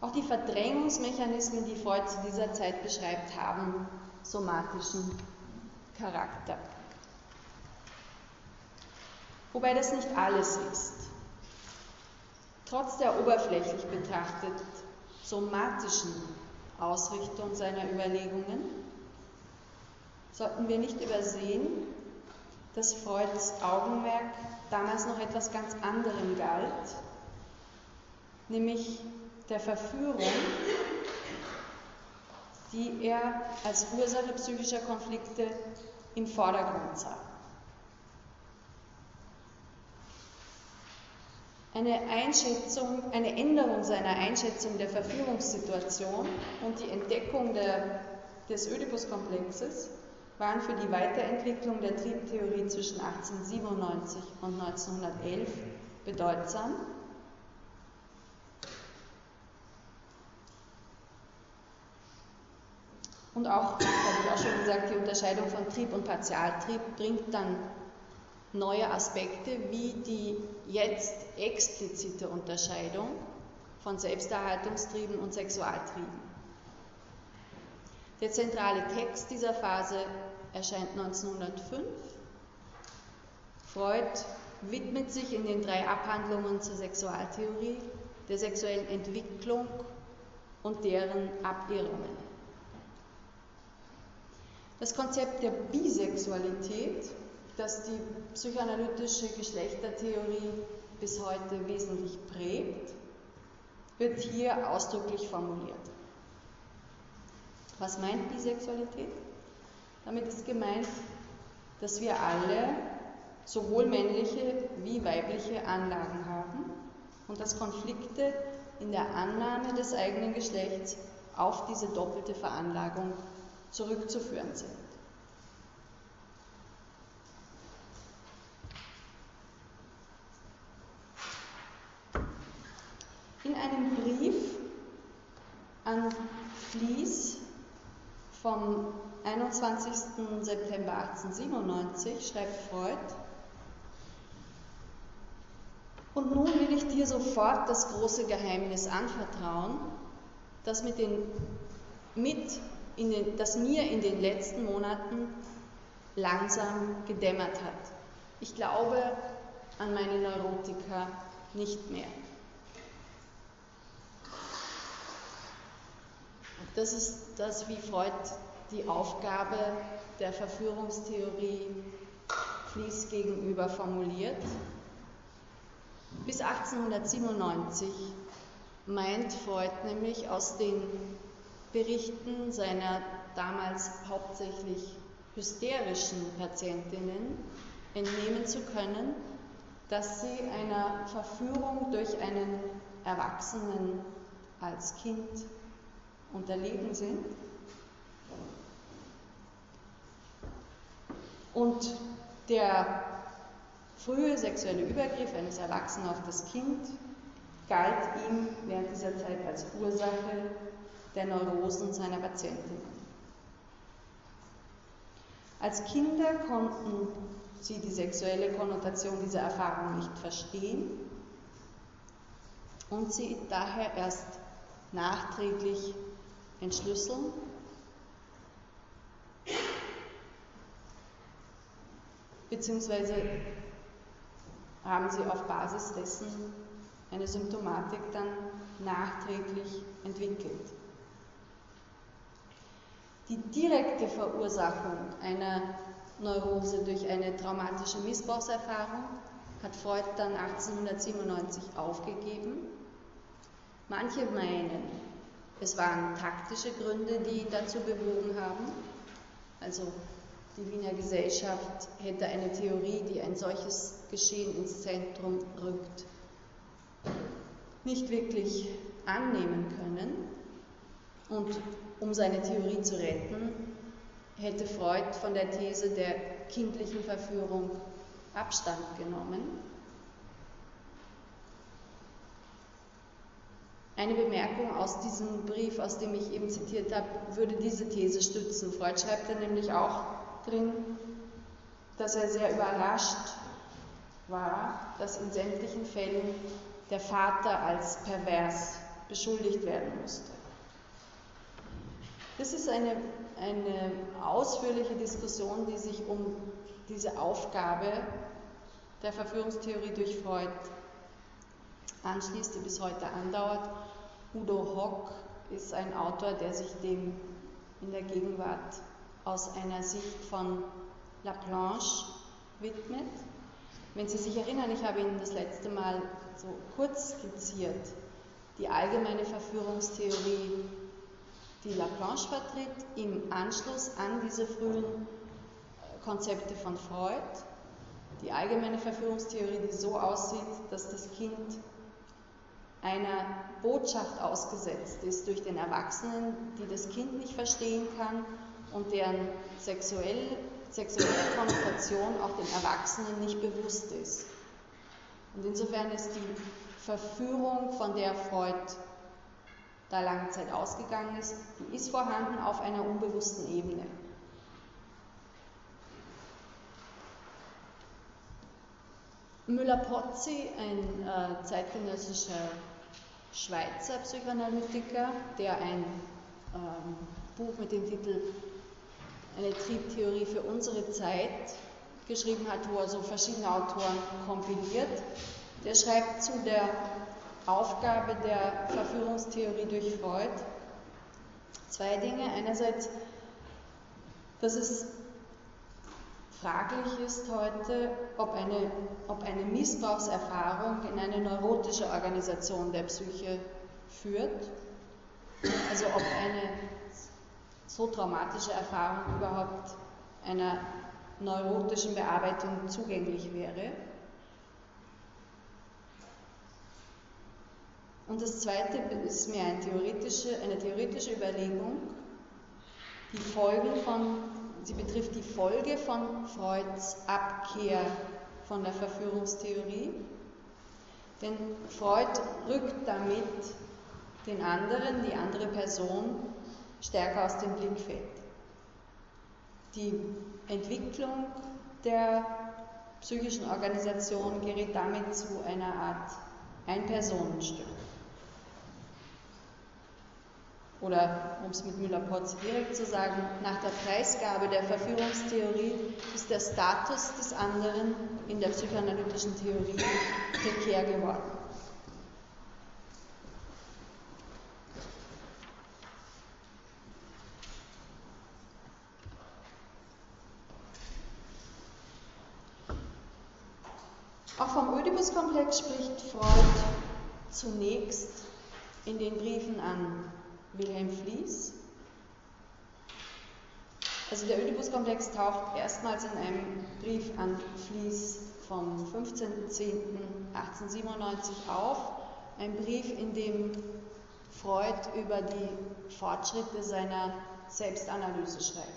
Speaker 1: Auch die Verdrängungsmechanismen, die Freud zu dieser Zeit beschreibt, haben somatischen Charakter. Wobei das nicht alles ist. Trotz der oberflächlich betrachtet somatischen Ausrichtung seiner Überlegungen sollten wir nicht übersehen, dass Freuds Augenmerk damals noch etwas ganz anderem galt, nämlich der Verführung, die er als Ursache psychischer Konflikte im Vordergrund sah. Eine Einschätzung, eine Änderung seiner Einschätzung der Verführungssituation und die Entdeckung der, des Oedipus-Komplexes waren für die Weiterentwicklung der Triebtheorie zwischen 1897 und 1911 bedeutsam. Und auch, das habe ich auch schon gesagt, die Unterscheidung von Trieb und Partialtrieb bringt dann neue Aspekte, wie die jetzt explizite Unterscheidung von Selbsterhaltungstrieben und Sexualtrieben. Der zentrale Text dieser Phase erscheint 1905. Freud widmet sich in den drei Abhandlungen zur Sexualtheorie der sexuellen Entwicklung und deren Abirrungen. Das Konzept der Bisexualität, das die psychoanalytische Geschlechtertheorie bis heute wesentlich prägt, wird hier ausdrücklich formuliert. Was meint Bisexualität? Damit ist gemeint, dass wir alle sowohl männliche wie weibliche Anlagen haben und dass Konflikte in der Annahme des eigenen Geschlechts auf diese doppelte Veranlagung zurückzuführen sind. In einem Brief an Flies vom 21. September 1897 schreibt Freud, und nun will ich dir sofort das große Geheimnis anvertrauen, das mit, den, mit den, das mir in den letzten Monaten langsam gedämmert hat. Ich glaube an meine Neurotiker nicht mehr. Das ist das, wie Freud die Aufgabe der Verführungstheorie Fließ gegenüber formuliert. Bis 1897 meint Freud nämlich aus den Berichten seiner damals hauptsächlich hysterischen Patientinnen entnehmen zu können, dass sie einer Verführung durch einen Erwachsenen als Kind unterlegen sind. Und der frühe sexuelle Übergriff eines Erwachsenen auf das Kind galt ihm während dieser Zeit als Ursache der Neurosen seiner Patientin. Als Kinder konnten sie die sexuelle Konnotation dieser Erfahrung nicht verstehen und sie daher erst nachträglich entschlüsseln. Beziehungsweise haben sie auf Basis dessen eine Symptomatik dann nachträglich entwickelt. Die direkte Verursachung einer Neurose durch eine traumatische Missbrauchserfahrung hat Freud dann 1897 aufgegeben. Manche meinen, es waren taktische Gründe, die ihn dazu bewogen haben. Also die Wiener Gesellschaft hätte eine Theorie, die ein solches Geschehen ins Zentrum rückt, nicht wirklich annehmen können. Und um seine Theorie zu retten, hätte Freud von der These der kindlichen Verführung Abstand genommen. Eine Bemerkung aus diesem Brief, aus dem ich eben zitiert habe, würde diese These stützen. Freud schreibt da nämlich auch drin, dass er sehr überrascht war, dass in sämtlichen Fällen der Vater als pervers beschuldigt werden musste. Das ist eine, eine ausführliche Diskussion, die sich um diese Aufgabe der Verführungstheorie durch Freud anschließt, die bis heute andauert. Udo Hock ist ein Autor, der sich dem in der Gegenwart aus einer Sicht von Laplanche widmet. Wenn Sie sich erinnern, ich habe Ihnen das letzte Mal so kurz skizziert, die allgemeine Verführungstheorie die Laplanche vertritt, im Anschluss an diese frühen äh, Konzepte von Freud, die allgemeine Verführungstheorie, die so aussieht, dass das Kind einer Botschaft ausgesetzt ist durch den Erwachsenen, die das Kind nicht verstehen kann und deren sexuell, sexuelle Konnotation auch dem Erwachsenen nicht bewusst ist. Und insofern ist die Verführung, von der Freud da lange Zeit ausgegangen ist, die ist vorhanden auf einer unbewussten Ebene. Müller-Pozzi, ein äh, zeitgenössischer Schweizer Psychoanalytiker, der ein ähm, Buch mit dem Titel Eine Triebtheorie für unsere Zeit geschrieben hat, wo er so verschiedene Autoren kompiliert, der schreibt zu der Aufgabe der Verführungstheorie durch Freud zwei Dinge. Einerseits, dass es fraglich ist heute, ob eine, ob eine Missbrauchserfahrung in eine neurotische Organisation der Psyche führt. Also ob eine so traumatische Erfahrung überhaupt einer neurotischen Bearbeitung zugänglich wäre. Und das zweite ist mehr eine theoretische, eine theoretische Überlegung, die Folgen von, sie betrifft die Folge von Freuds Abkehr von der Verführungstheorie. Denn Freud rückt damit den anderen, die andere Person, stärker aus dem Blickfeld. Die Entwicklung der psychischen Organisation gerät damit zu einer Art Ein-Personenstück. Oder um es mit Müller-Potts direkt zu sagen, nach der Preisgabe der Verführungstheorie ist der Status des anderen in der psychoanalytischen Theorie prekär geworden. Auch vom Oedipus-Komplex spricht Freud zunächst in den Briefen an Wilhelm Flies. Also der Oedipus-Komplex taucht erstmals in einem Brief an Flies vom 15.10.1897 auf. Ein Brief, in dem Freud über die Fortschritte seiner Selbstanalyse schreibt.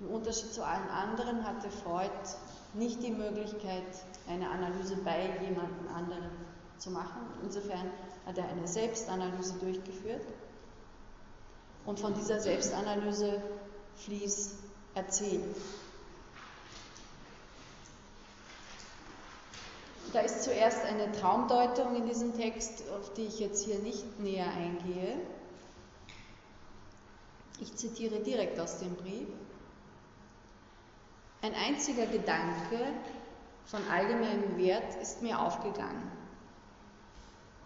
Speaker 1: Im Unterschied zu allen anderen hatte Freud nicht die Möglichkeit, eine Analyse bei jemandem anderen zu machen. Insofern hat er eine Selbstanalyse durchgeführt und von dieser Selbstanalyse Fließ erzählt. Da ist zuerst eine Traumdeutung in diesem Text, auf die ich jetzt hier nicht näher eingehe. Ich zitiere direkt aus dem Brief. Ein einziger Gedanke von allgemeinem Wert ist mir aufgegangen.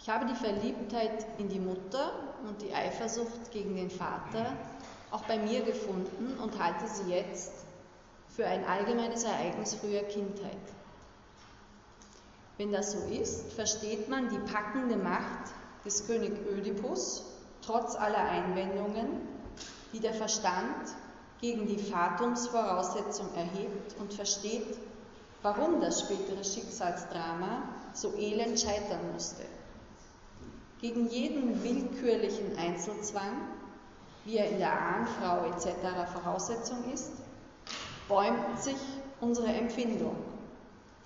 Speaker 1: Ich habe die Verliebtheit in die Mutter und die Eifersucht gegen den Vater auch bei mir gefunden und halte sie jetzt für ein allgemeines Ereignis früher Kindheit. Wenn das so ist, versteht man die packende Macht des König Ödipus trotz aller Einwendungen, die der Verstand gegen die Fatumsvoraussetzung erhebt und versteht, warum das spätere Schicksalsdrama so elend scheitern musste. Gegen jeden willkürlichen Einzelzwang, wie er in der Ahnfrau etc. Voraussetzung ist, bäumt sich unsere Empfindung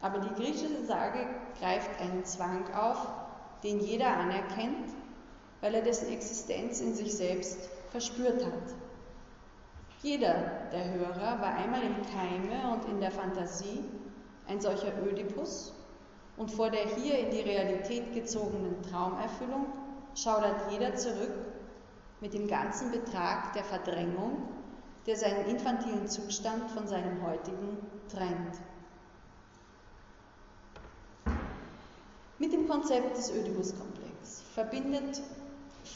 Speaker 1: aber die griechische Sage greift einen Zwang auf, den jeder anerkennt, weil er dessen Existenz in sich selbst verspürt hat. Jeder der Hörer war einmal im Keime und in der Fantasie ein solcher Ödipus und vor der hier in die Realität gezogenen Traumerfüllung schaudert jeder zurück mit dem ganzen Betrag der Verdrängung, der seinen infantilen Zustand von seinem heutigen trennt. Mit dem Konzept des Oedipus-Komplex verbindet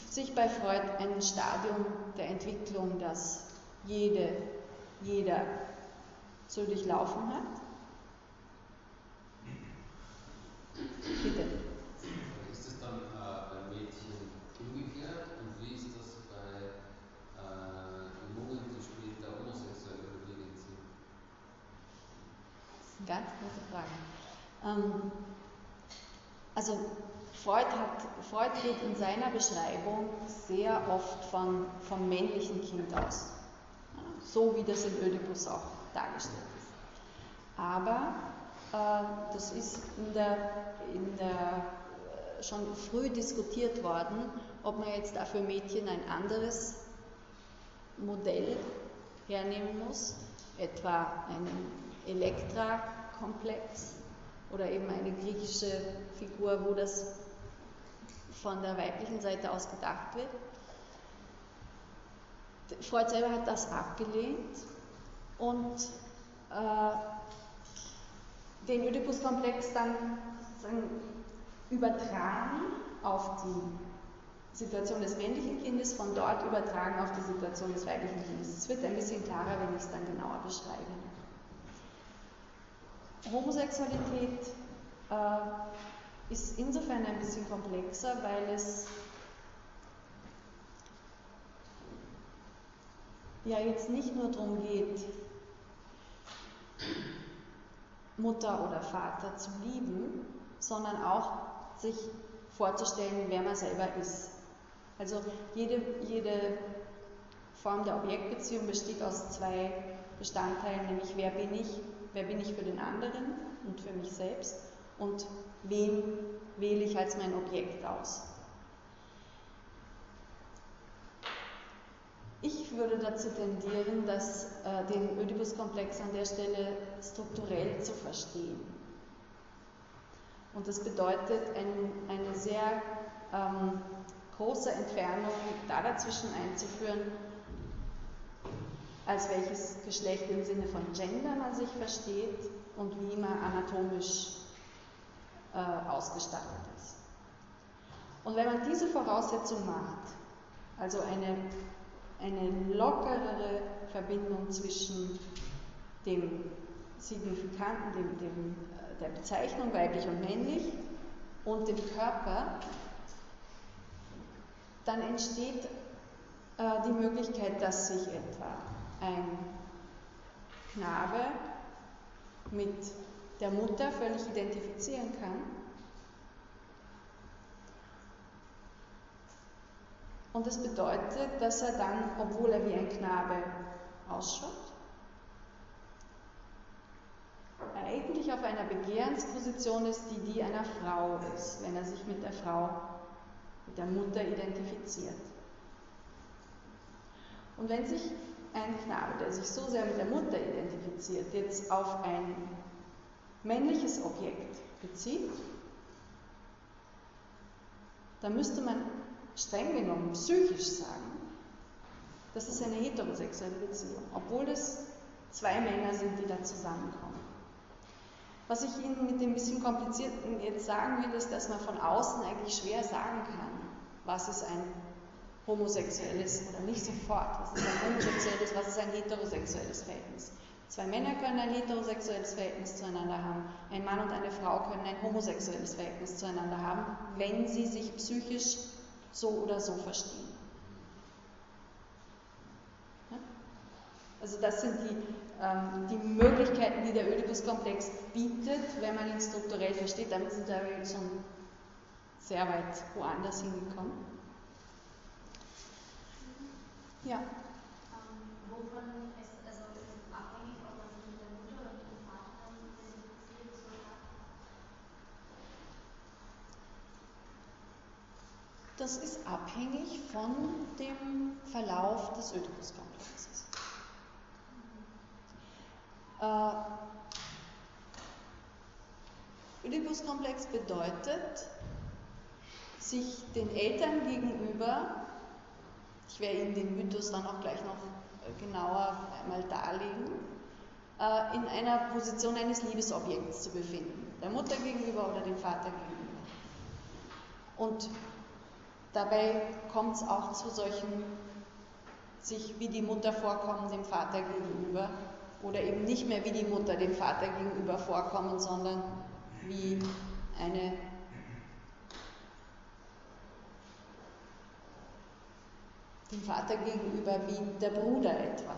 Speaker 1: sich bei Freud ein Stadium der Entwicklung, das jede, jeder zu durchlaufen hat.
Speaker 2: Bitte. Ist es dann äh, bei Mädchen umgekehrt und wie ist das bei äh, Jungen, die später homosexuell überwiegend sind?
Speaker 1: Das ist eine ganz große Frage. Ähm, also Freud, hat, Freud geht in seiner Beschreibung sehr oft von, vom männlichen Kind aus, so wie das in Ödipus auch dargestellt ist. Aber das ist in der, in der, äh, schon früh diskutiert worden, ob man jetzt dafür Mädchen ein anderes Modell hernehmen muss, etwa einen Elektra-Komplex oder eben eine griechische Figur, wo das von der weiblichen Seite aus gedacht wird. Freud selber hat das abgelehnt und äh, den Oedipus-Komplex dann übertragen auf die Situation des männlichen Kindes, von dort übertragen auf die Situation des weiblichen Kindes. Es wird ein bisschen klarer, wenn ich es dann genauer beschreibe. Homosexualität äh, ist insofern ein bisschen komplexer, weil es ja jetzt nicht nur darum geht, Mutter oder Vater zu lieben, sondern auch sich vorzustellen, wer man selber ist. Also jede, jede Form der Objektbeziehung besteht aus zwei Bestandteilen, nämlich wer bin ich wer bin ich für den anderen und für mich selbst und wen wähle ich als mein Objekt aus. Ich würde dazu tendieren, dass, äh, den Oedipus-Komplex an der Stelle strukturell zu verstehen. Und das bedeutet ein, eine sehr ähm, große Entfernung da dazwischen einzuführen, als welches Geschlecht im Sinne von Gender man sich versteht und wie man anatomisch äh, ausgestattet ist. Und wenn man diese Voraussetzung macht, also eine, eine lockerere Verbindung zwischen dem Signifikanten, dem, dem, äh, der Bezeichnung weiblich und männlich und dem Körper, dann entsteht äh, die Möglichkeit, dass sich etwa ein Knabe mit der Mutter völlig identifizieren kann. Und das bedeutet, dass er dann, obwohl er wie ein Knabe ausschaut, eigentlich auf einer Begehrensposition ist, die die einer Frau ist, wenn er sich mit der Frau, mit der Mutter identifiziert. Und wenn sich ein Knabe, der sich so sehr mit der Mutter identifiziert, jetzt auf ein männliches Objekt bezieht, dann müsste man streng genommen psychisch sagen, das ist eine heterosexuelle Beziehung, obwohl es zwei Männer sind, die da zusammenkommen. Was ich Ihnen mit dem bisschen komplizierten jetzt sagen will, ist, dass man von außen eigentlich schwer sagen kann, was ist ein homosexuelles oder nicht sofort, was ist ein homosexuelles, was ist ein heterosexuelles Verhältnis. Zwei Männer können ein heterosexuelles Verhältnis zueinander haben, ein Mann und eine Frau können ein homosexuelles Verhältnis zueinander haben, wenn sie sich psychisch so oder so verstehen. Also das sind die, ähm, die Möglichkeiten, die der Oedipus-Komplex bietet, wenn man ihn strukturell versteht. Damit sind wir schon sehr weit woanders hingekommen. Ja.
Speaker 3: Ähm, wovon ist, also ist es abhängig, ob man sich mit der Mutter oder mit dem Vater identifiziert oder?
Speaker 1: Das ist abhängig von dem Verlauf des Oedipus-Komplexes. Äh, Oedipus-Komplex bedeutet, sich den Eltern gegenüber ich werde Ihnen den Mythos dann auch gleich noch genauer einmal darlegen, äh, in einer Position eines Liebesobjekts zu befinden, der Mutter gegenüber oder dem Vater gegenüber. Und dabei kommt es auch zu solchen, sich wie die Mutter vorkommen dem Vater gegenüber oder eben nicht mehr wie die Mutter dem Vater gegenüber vorkommen, sondern wie eine dem Vater gegenüber wie der Bruder etwa.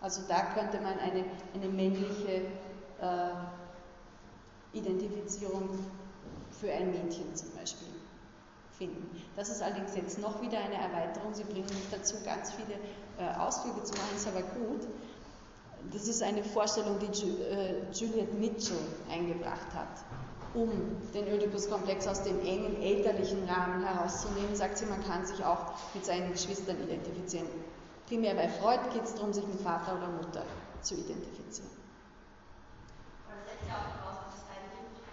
Speaker 1: Also da könnte man eine, eine männliche äh, Identifizierung für ein Mädchen zum Beispiel finden. Das ist allerdings jetzt noch wieder eine Erweiterung. Sie bringen mich dazu, ganz viele äh, Ausflüge zu machen, ist aber gut. Das ist eine Vorstellung, die Ju äh, Juliette Mitchell eingebracht hat um den Oedipus-Komplex aus dem engen elterlichen Rahmen herauszunehmen, sagt sie, man kann sich auch mit seinen Geschwistern identifizieren. Primär bei Freud geht es darum, sich mit Vater oder Mutter zu identifizieren.
Speaker 3: Aber das setzt ja auch voraus, dass es beide gibt.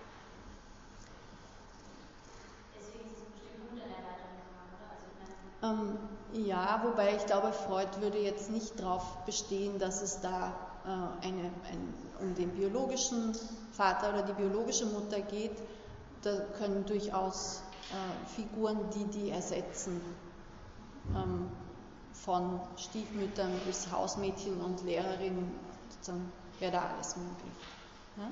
Speaker 3: Deswegen ist es bestimmt gut, eine Erweiterung zu machen, oder? Also,
Speaker 1: ähm, ja, wobei ich glaube, Freud würde jetzt nicht darauf bestehen, dass es da äh, eine, ein, um den biologischen Vater oder die biologische Mutter geht, da können durchaus äh, Figuren, die die ersetzen, ähm, von Stiefmüttern bis Hausmädchen und Lehrerinnen, sozusagen wäre da alles möglich. Ja?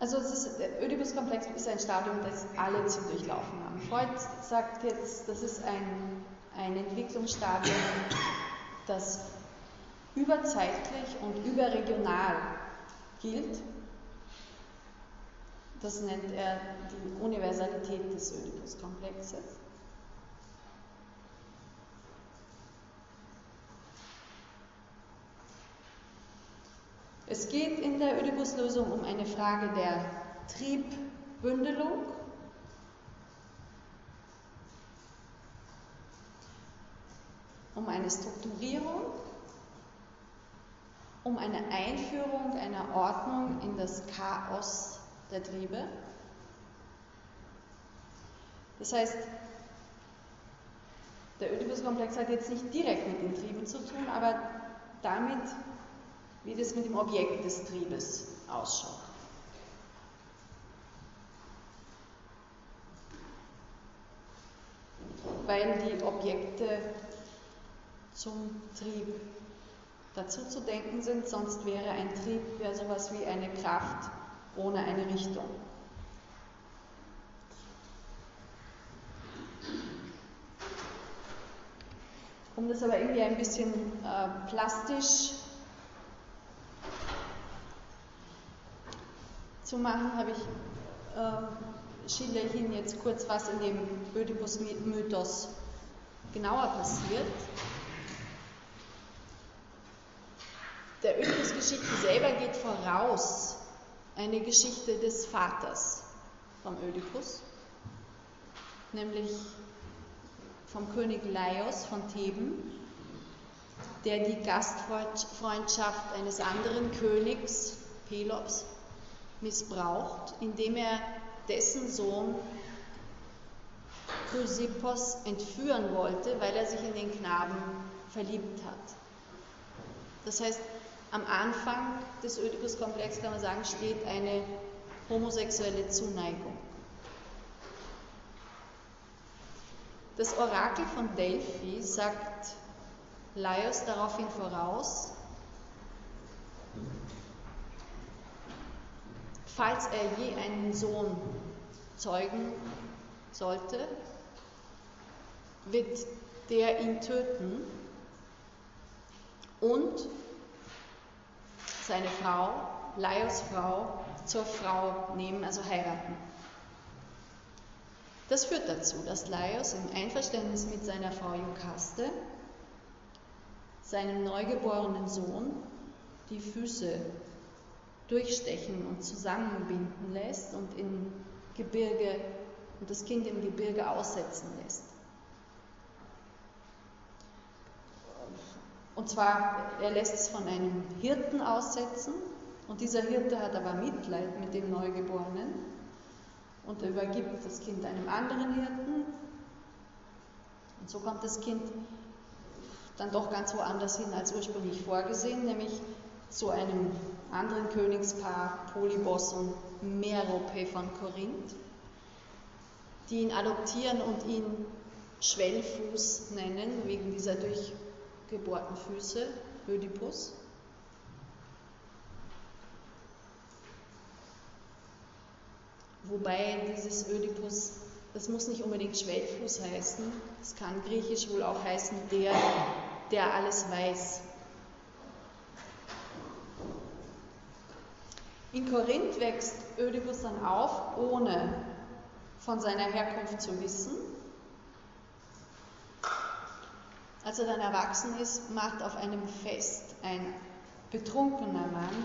Speaker 1: Also ist, der Oedipus-Komplex ist ein Stadium, das alle zu durchlaufen haben. Freud sagt jetzt, das ist ein, ein Entwicklungsstadium, das überzeitlich und überregional gilt. Das nennt er die Universalität des Oedipus-Komplexes. Es geht in der Oedipus-Lösung um eine Frage der Triebbündelung. Um eine Strukturierung, um eine Einführung einer Ordnung in das Chaos der Triebe. Das heißt, der Oedipus-Komplex hat jetzt nicht direkt mit den Trieben zu tun, aber damit wie das mit dem Objekt des Triebes ausschaut. weil die Objekte zum Trieb dazu zu denken sind, sonst wäre ein Trieb ja sowas wie eine Kraft ohne eine Richtung. Um das aber irgendwie ein bisschen äh, plastisch zu machen, habe ich äh, schilder ich Ihnen jetzt kurz, was in dem Ödipus-Mythos genauer passiert. Der Ödipus-Geschichte selber geht voraus eine Geschichte des Vaters vom Ödipus, nämlich vom König Laios von Theben, der die Gastfreundschaft eines anderen Königs, Pelops, missbraucht, indem er dessen Sohn Chrysippos entführen wollte, weil er sich in den Knaben verliebt hat. Das heißt, am Anfang des Ödipus-Komplex kann man sagen, steht eine homosexuelle Zuneigung. Das Orakel von Delphi sagt Laios daraufhin voraus, falls er je einen Sohn zeugen sollte, wird der ihn töten und seine Frau, Laios Frau, zur Frau nehmen, also heiraten. Das führt dazu, dass Laios im Einverständnis mit seiner Frau Jokaste seinem neugeborenen Sohn die Füße durchstechen und zusammenbinden lässt und in Gebirge und das Kind im Gebirge aussetzen lässt. Und zwar, er lässt es von einem Hirten aussetzen und dieser Hirte hat aber Mitleid mit dem Neugeborenen und er übergibt das Kind einem anderen Hirten. Und so kommt das Kind dann doch ganz woanders hin als ursprünglich vorgesehen, nämlich zu einem anderen Königspaar, Polybos und Merope von Korinth, die ihn adoptieren und ihn Schwellfuß nennen, wegen dieser durchgebohrten Füße, Ödipus. Wobei dieses Ödipus, das muss nicht unbedingt Schwellfuß heißen, es kann griechisch wohl auch heißen der, der alles weiß. In Korinth wächst Ödipus dann auf, ohne von seiner Herkunft zu wissen. Als er dann erwachsen ist, macht auf einem Fest ein betrunkener Mann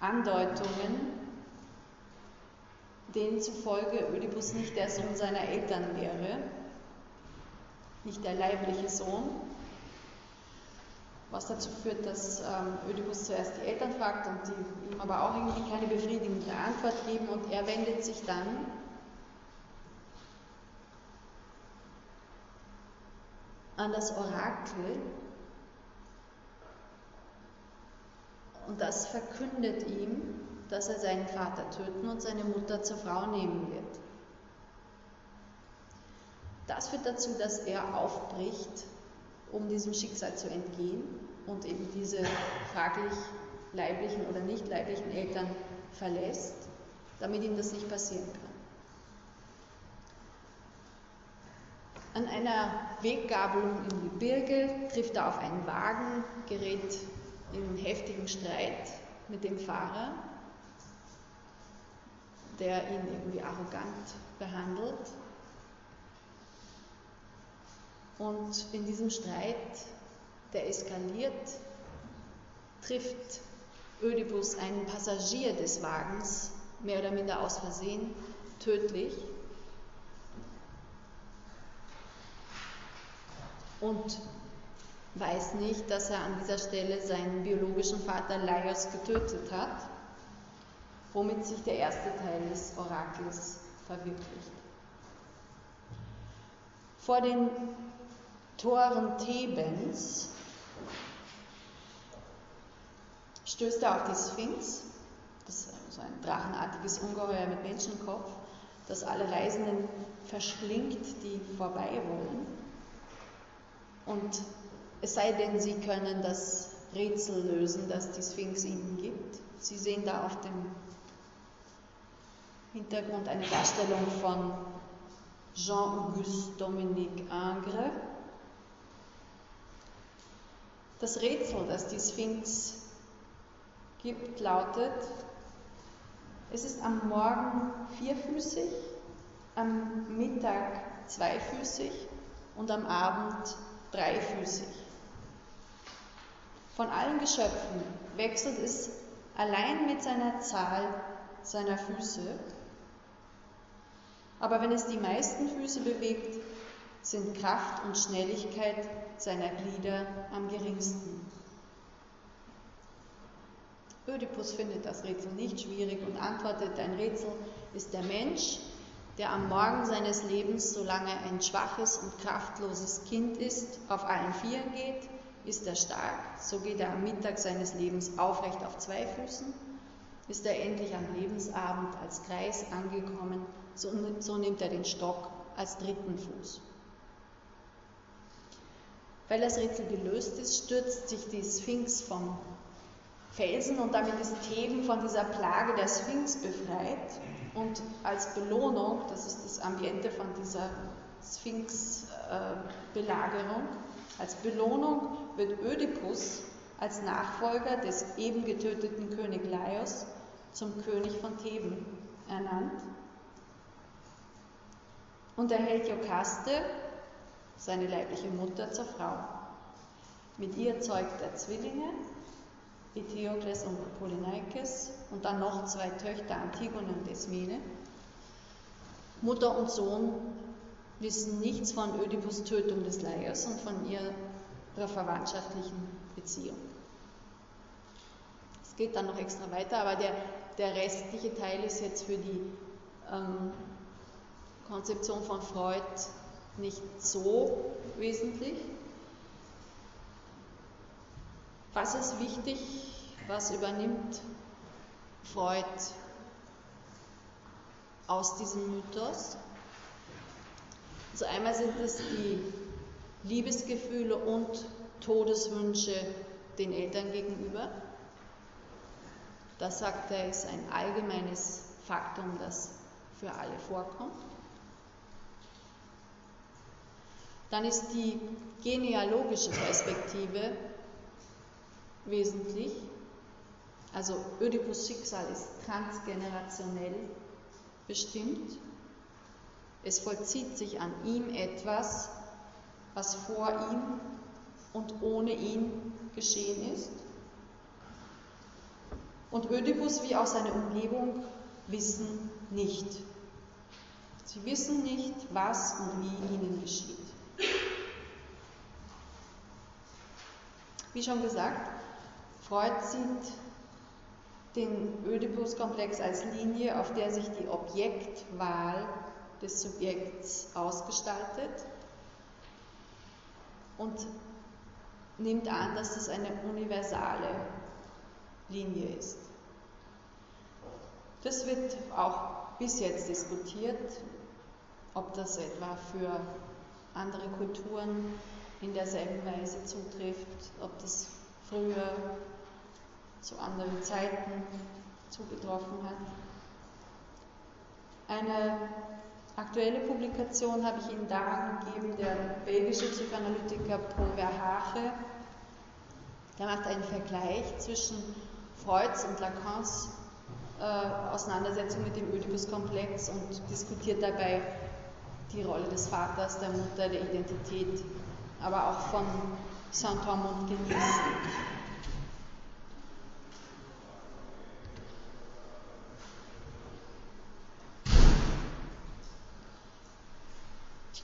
Speaker 1: Andeutungen denen zufolge Ödipus nicht der Sohn seiner Eltern wäre, nicht der leibliche Sohn, was dazu führt, dass ähm, Ödipus zuerst die Eltern fragt und die ihm aber auch irgendwie keine befriedigende Antwort geben und er wendet sich dann an das Orakel und das verkündet ihm, dass er seinen Vater töten und seine Mutter zur Frau nehmen wird. Das führt dazu, dass er aufbricht, um diesem Schicksal zu entgehen und eben diese fraglich leiblichen oder nicht leiblichen Eltern verlässt, damit ihm das nicht passieren kann. An einer Weggabelung im Gebirge trifft er auf einen Wagen, gerät in heftigen Streit mit dem Fahrer der ihn irgendwie arrogant behandelt. Und in diesem Streit, der eskaliert, trifft Ödipus einen Passagier des Wagens, mehr oder minder aus Versehen, tödlich. Und weiß nicht, dass er an dieser Stelle seinen biologischen Vater Laios getötet hat womit sich der erste Teil des Orakels verwirklicht. Vor den Toren Thebens stößt er auf die Sphinx, das so ein drachenartiges Ungeheuer mit Menschenkopf, das alle Reisenden verschlingt, die vorbei wollen. Und es sei denn, sie können das Rätsel lösen, das die Sphinx ihnen gibt. Sie sehen da auf dem Hintergrund eine Darstellung von Jean-Auguste Dominique Ingres. Das Rätsel, das die Sphinx gibt, lautet, es ist am Morgen vierfüßig, am Mittag zweifüßig und am Abend dreifüßig. Von allen Geschöpfen wechselt es allein mit seiner Zahl seiner Füße aber wenn es die meisten Füße bewegt, sind Kraft und Schnelligkeit seiner Glieder am geringsten. Ödipus findet das Rätsel nicht schwierig und antwortet, ein Rätsel ist der Mensch, der am Morgen seines Lebens, solange er ein schwaches und kraftloses Kind ist, auf allen Vieren geht, ist er stark, so geht er am Mittag seines Lebens aufrecht auf zwei Füßen, ist er endlich am Lebensabend als Kreis angekommen, so, so nimmt er den Stock als dritten Fuß. Weil das Rätsel gelöst ist, stürzt sich die Sphinx vom Felsen und damit ist Theben von dieser Plage der Sphinx befreit. Und als Belohnung, das ist das Ambiente von dieser Sphinx-Belagerung, äh, als Belohnung wird Ödipus als Nachfolger des eben getöteten König Laios zum König von Theben ernannt und erhält Jokaste, seine leibliche Mutter, zur Frau. Mit ihr zeugt er Zwillinge, Eteokles und Polyneikes, und dann noch zwei Töchter, Antigone und Ismene. Mutter und Sohn wissen nichts von Ödipus Tötung des Laios und von ihrer verwandtschaftlichen Beziehung. Es geht dann noch extra weiter, aber der, der restliche Teil ist jetzt für die ähm, Konzeption von Freud nicht so wesentlich. Was ist wichtig? Was übernimmt Freud aus diesem Mythos? Also einmal sind es die Liebesgefühle und Todeswünsche den Eltern gegenüber. Das sagt er, ist ein allgemeines Faktum, das für alle vorkommt. dann ist die genealogische Perspektive wesentlich. Also Ödipus Schicksal ist transgenerationell bestimmt. Es vollzieht sich an ihm etwas, was vor ihm und ohne ihn geschehen ist. Und Ödipus wie auch seine Umgebung wissen nicht. Sie wissen nicht, was und wie ihnen geschieht. Wie schon gesagt, Freud sieht den Ödipus-Komplex als Linie, auf der sich die Objektwahl des Subjekts ausgestaltet und nimmt an, dass das eine universale Linie ist. Das wird auch bis jetzt diskutiert, ob das etwa für andere Kulturen in derselben Weise zutrifft, ob das früher zu anderen Zeiten zugetroffen hat. Eine aktuelle Publikation habe ich Ihnen daran gegeben, der belgische Psychoanalytiker Paul Verhache, der macht einen Vergleich zwischen Freuds und Lacans äh, Auseinandersetzung mit dem Oedipus-Komplex und diskutiert dabei die Rolle des Vaters, der Mutter, der Identität aber auch von Saint-Amand genießen.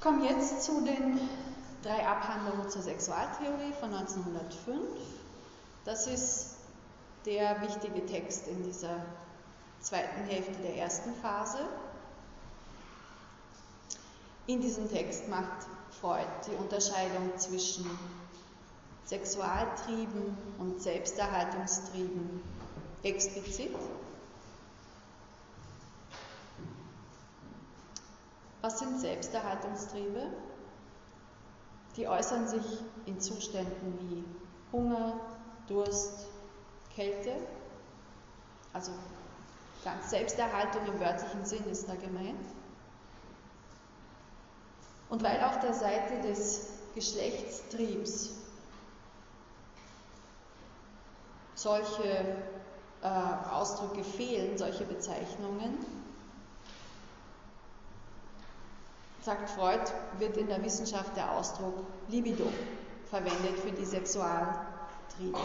Speaker 1: Ich komme jetzt zu den drei Abhandlungen zur Sexualtheorie von 1905. Das ist der wichtige Text in dieser zweiten Hälfte der ersten Phase. In diesem Text macht Freud die Unterscheidung zwischen Sexualtrieben und Selbsterhaltungstrieben explizit. Was sind Selbsterhaltungstriebe? Die äußern sich in Zuständen wie Hunger, Durst, Kälte. Also ganz Selbsterhaltung im wörtlichen Sinn ist da gemeint. Und weil auf der Seite des Geschlechtstriebs solche äh, Ausdrücke fehlen, solche Bezeichnungen, sagt Freud, wird in der Wissenschaft der Ausdruck Libido verwendet für die Sexualtriebe.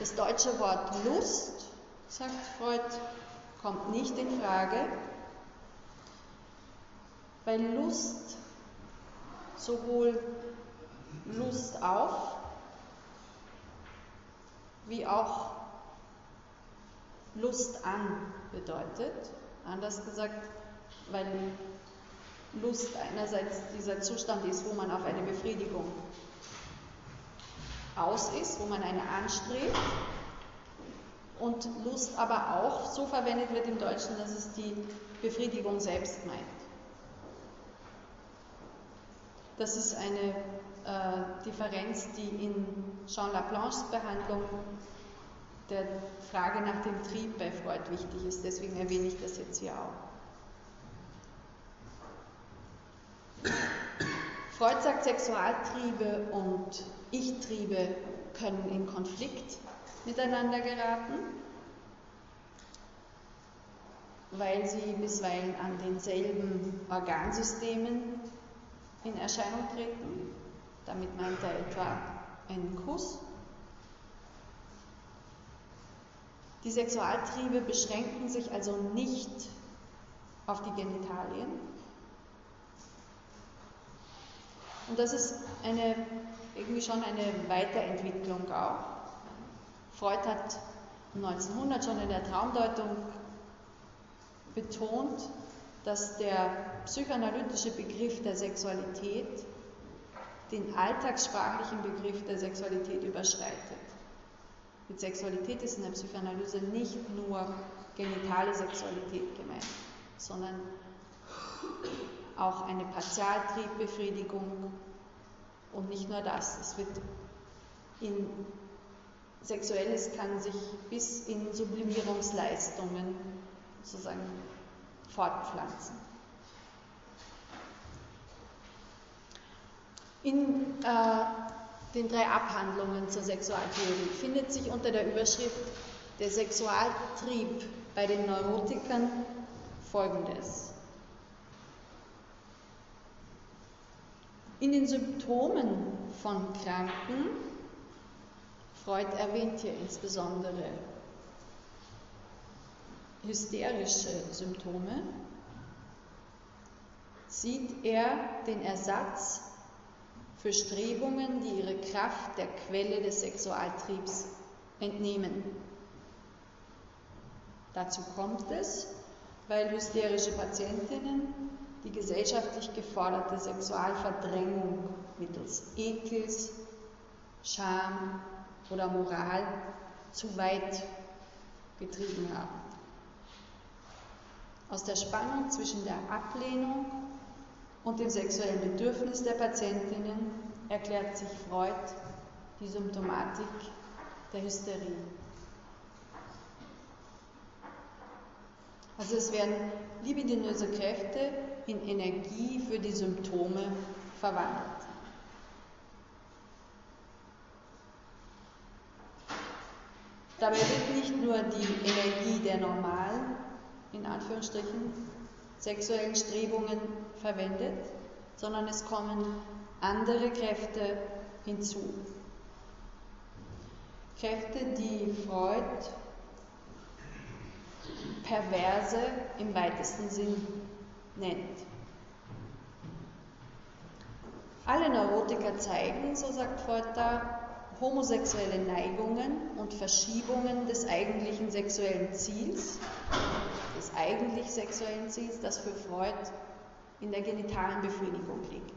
Speaker 1: Das deutsche Wort Lust, sagt Freud, kommt nicht in Frage, weil Lust sowohl Lust auf wie auch Lust an bedeutet. Anders gesagt, weil Lust einerseits dieser Zustand ist, wo man auf eine Befriedigung aus ist, wo man eine anstrebt und Lust aber auch so verwendet wird im Deutschen, dass es die Befriedigung selbst meint. Das ist eine äh, Differenz, die in Jean Laplanches Behandlung der Frage nach dem Trieb bei Freud wichtig ist. Deswegen erwähne ich das jetzt hier auch. Freud sagt, Sexualtriebe und Ich-Triebe können in Konflikt miteinander geraten, weil sie bisweilen an denselben Organsystemen in Erscheinung treten. Damit meint er etwa einen Kuss. Die Sexualtriebe beschränken sich also nicht auf die Genitalien. Und das ist eine, irgendwie schon eine Weiterentwicklung auch. Freud hat 1900 schon in der Traumdeutung betont, dass der psychoanalytische Begriff der Sexualität den alltagssprachlichen Begriff der Sexualität überschreitet. Mit Sexualität ist in der Psychoanalyse nicht nur genitale Sexualität gemeint, sondern auch eine Partialtriebbefriedigung und nicht nur das. Es wird in Sexuelles kann sich bis in Sublimierungsleistungen sozusagen fortpflanzen. In äh, den drei Abhandlungen zur Sexualtheorie findet sich unter der Überschrift Der Sexualtrieb bei den Neurotikern folgendes. In den Symptomen von Kranken, Freud erwähnt hier insbesondere hysterische Symptome, sieht er den Ersatz für Strebungen, die ihre Kraft der Quelle des Sexualtriebs entnehmen. Dazu kommt es, weil hysterische Patientinnen die gesellschaftlich geforderte Sexualverdrängung mittels Ekels, Scham oder Moral zu weit getrieben haben. Aus der Spannung zwischen der Ablehnung und dem sexuellen Bedürfnis der Patientinnen erklärt sich Freud die Symptomatik der Hysterie. Also es werden libidinöse Kräfte in Energie für die Symptome verwandelt. Dabei wird nicht nur die Energie der normalen, in Anführungsstrichen, sexuellen Strebungen verwendet, sondern es kommen andere Kräfte hinzu. Kräfte, die Freud perverse im weitesten Sinn nennt. Alle Neurotiker zeigen, so sagt Freud da, homosexuelle Neigungen und Verschiebungen des eigentlichen sexuellen Ziels, des eigentlich sexuellen Ziels, das für Freud in der genitalen Befriedigung liegt.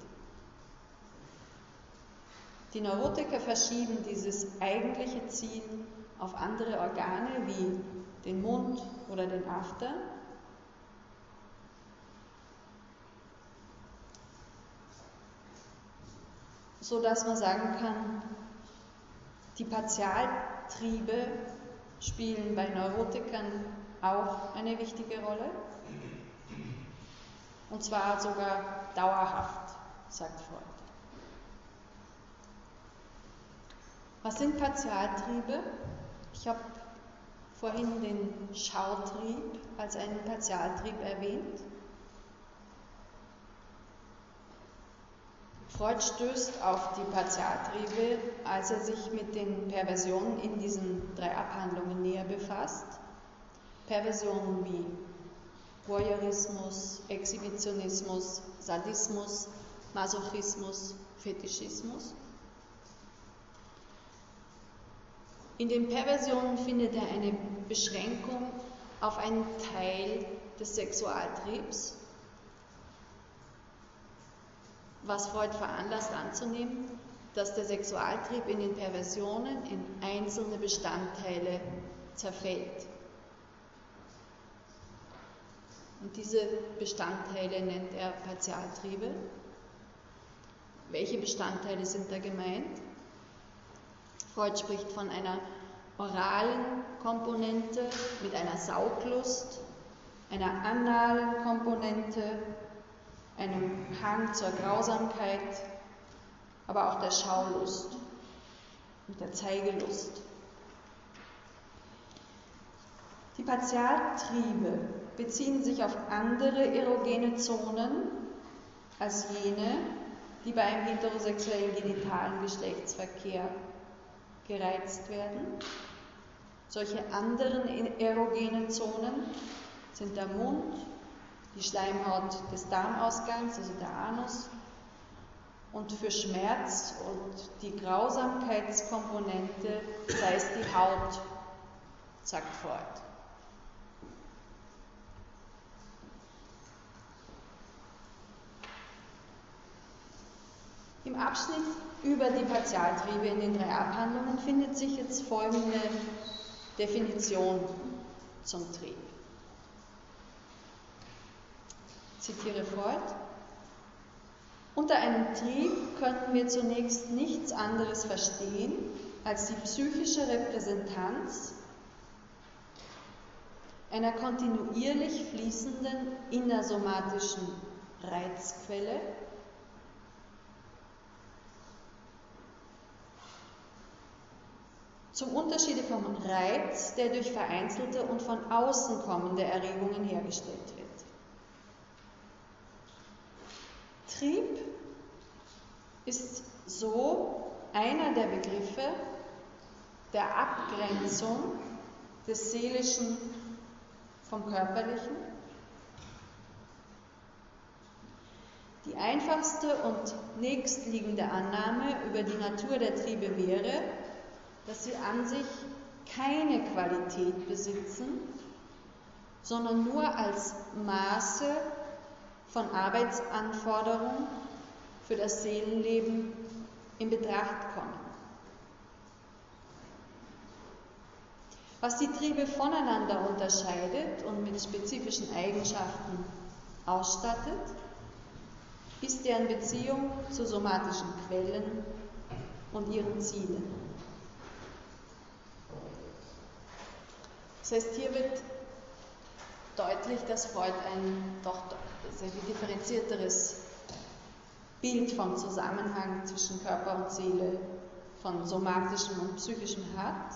Speaker 1: Die Neurotiker verschieben dieses eigentliche Ziel auf andere Organe wie den Mund oder den After. So dass man sagen kann, die Partialtriebe spielen bei Neurotikern auch eine wichtige Rolle. Und zwar sogar dauerhaft, sagt Freud. Was sind Partialtriebe? Ich habe vorhin den Schautrieb als einen Partialtrieb erwähnt. Freud stößt auf die Partialtriebe, als er sich mit den Perversionen in diesen drei Abhandlungen näher befasst. Perversionen wie Voyeurismus, Exhibitionismus, Sadismus, Masochismus, Fetischismus. In den Perversionen findet er eine Beschränkung auf einen Teil des Sexualtriebs, was Freud veranlasst anzunehmen, dass der Sexualtrieb in den Perversionen in einzelne Bestandteile zerfällt. Und diese Bestandteile nennt er Partialtriebe. Welche Bestandteile sind da gemeint? Freud spricht von einer oralen Komponente mit einer Sauglust, einer analen Komponente, einem Hang zur Grausamkeit, aber auch der Schaulust und der Zeigelust. Die Partialtriebe beziehen sich auf andere erogene Zonen als jene, die bei einem heterosexuellen genitalen Geschlechtsverkehr gereizt werden. Solche anderen erogenen Zonen sind der Mund, die Schleimhaut des Darmausgangs, also der Anus, und für Schmerz und die Grausamkeitskomponente sei es die Haut, sagt Freud. Im Abschnitt über die Partialtriebe in den drei Abhandlungen findet sich jetzt folgende Definition zum Trieb. Ich zitiere Freud. Unter einem Trieb könnten wir zunächst nichts anderes verstehen als die psychische Repräsentanz einer kontinuierlich fließenden innersomatischen Reizquelle, Zum Unterschied vom Reiz, der durch vereinzelte und von außen kommende Erregungen hergestellt wird. Trieb ist so einer der Begriffe der Abgrenzung des Seelischen vom Körperlichen. Die einfachste und nächstliegende Annahme über die Natur der Triebe wäre, dass sie an sich keine Qualität besitzen, sondern nur als Maße von Arbeitsanforderungen für das Seelenleben in Betracht kommen. Was die Triebe voneinander unterscheidet und mit spezifischen Eigenschaften ausstattet, ist deren Beziehung zu somatischen Quellen und ihren Zielen. Das heißt, hier wird deutlich, dass Freud ein doch sehr viel differenzierteres Bild vom Zusammenhang zwischen Körper und Seele, von somatischem und psychischem hat.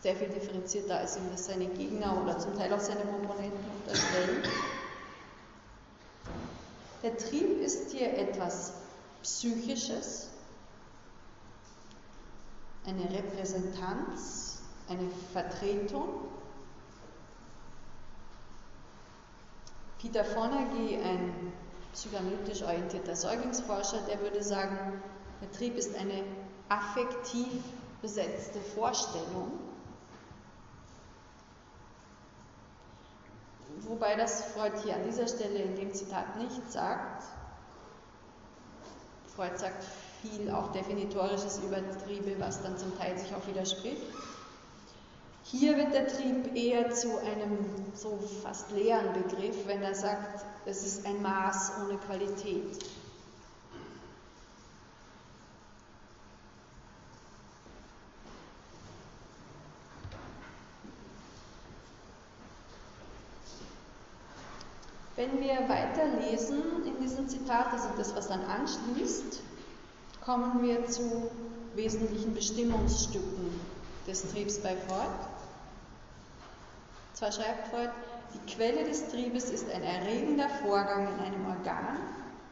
Speaker 1: Sehr viel differenzierter, als ihm das seine Gegner oder zum Teil auch seine Opponenten unterstellen. Der Trieb ist hier etwas Psychisches, eine Repräsentanz eine Vertretung. Peter Fonagy, ein psychoanalytisch orientierter Säuglingsforscher, der würde sagen, der Trieb ist eine affektiv besetzte Vorstellung, wobei das Freud hier an dieser Stelle in dem Zitat nicht sagt. Freud sagt viel auch definitorisches über Triebe, was dann zum Teil sich auch widerspricht. Hier wird der Trieb eher zu einem so fast leeren Begriff, wenn er sagt, es ist ein Maß ohne Qualität. Wenn wir weiterlesen in diesem Zitat, also das, was dann anschließt, kommen wir zu wesentlichen Bestimmungsstücken des Triebs bei Freud. Zwar schreibt Freud, die Quelle des Triebes ist ein erregender Vorgang in einem Organ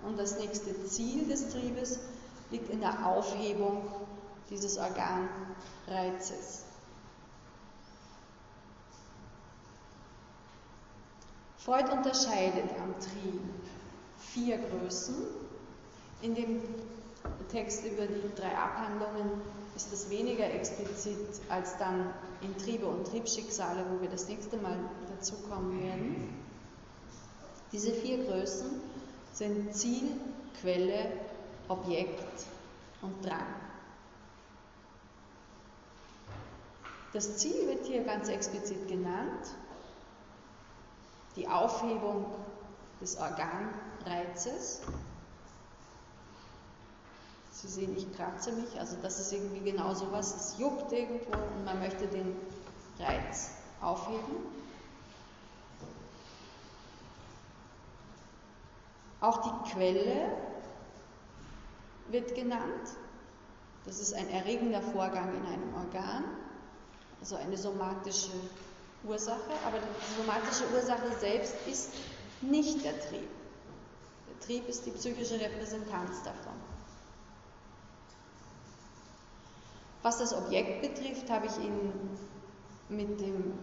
Speaker 1: und das nächste Ziel des Triebes liegt in der Aufhebung dieses Organreizes. Freud unterscheidet am Trieb vier Größen. In dem Text über die drei Abhandlungen ist es weniger explizit als dann in Triebe und Triebschicksale, wo wir das nächste Mal dazu kommen werden. Diese vier Größen sind Ziel, Quelle, Objekt und Drang. Das Ziel wird hier ganz explizit genannt, die Aufhebung des Organreizes. Sie sehen, ich kratze mich, also das ist irgendwie genau sowas, es juckt irgendwo und man möchte den Reiz aufheben. Auch die Quelle wird genannt. Das ist ein erregender Vorgang in einem Organ also eine somatische Ursache, aber die somatische Ursache selbst ist nicht der Trieb. Der Trieb ist die psychische Repräsentanz davon. Was das Objekt betrifft, habe ich Ihnen mit dem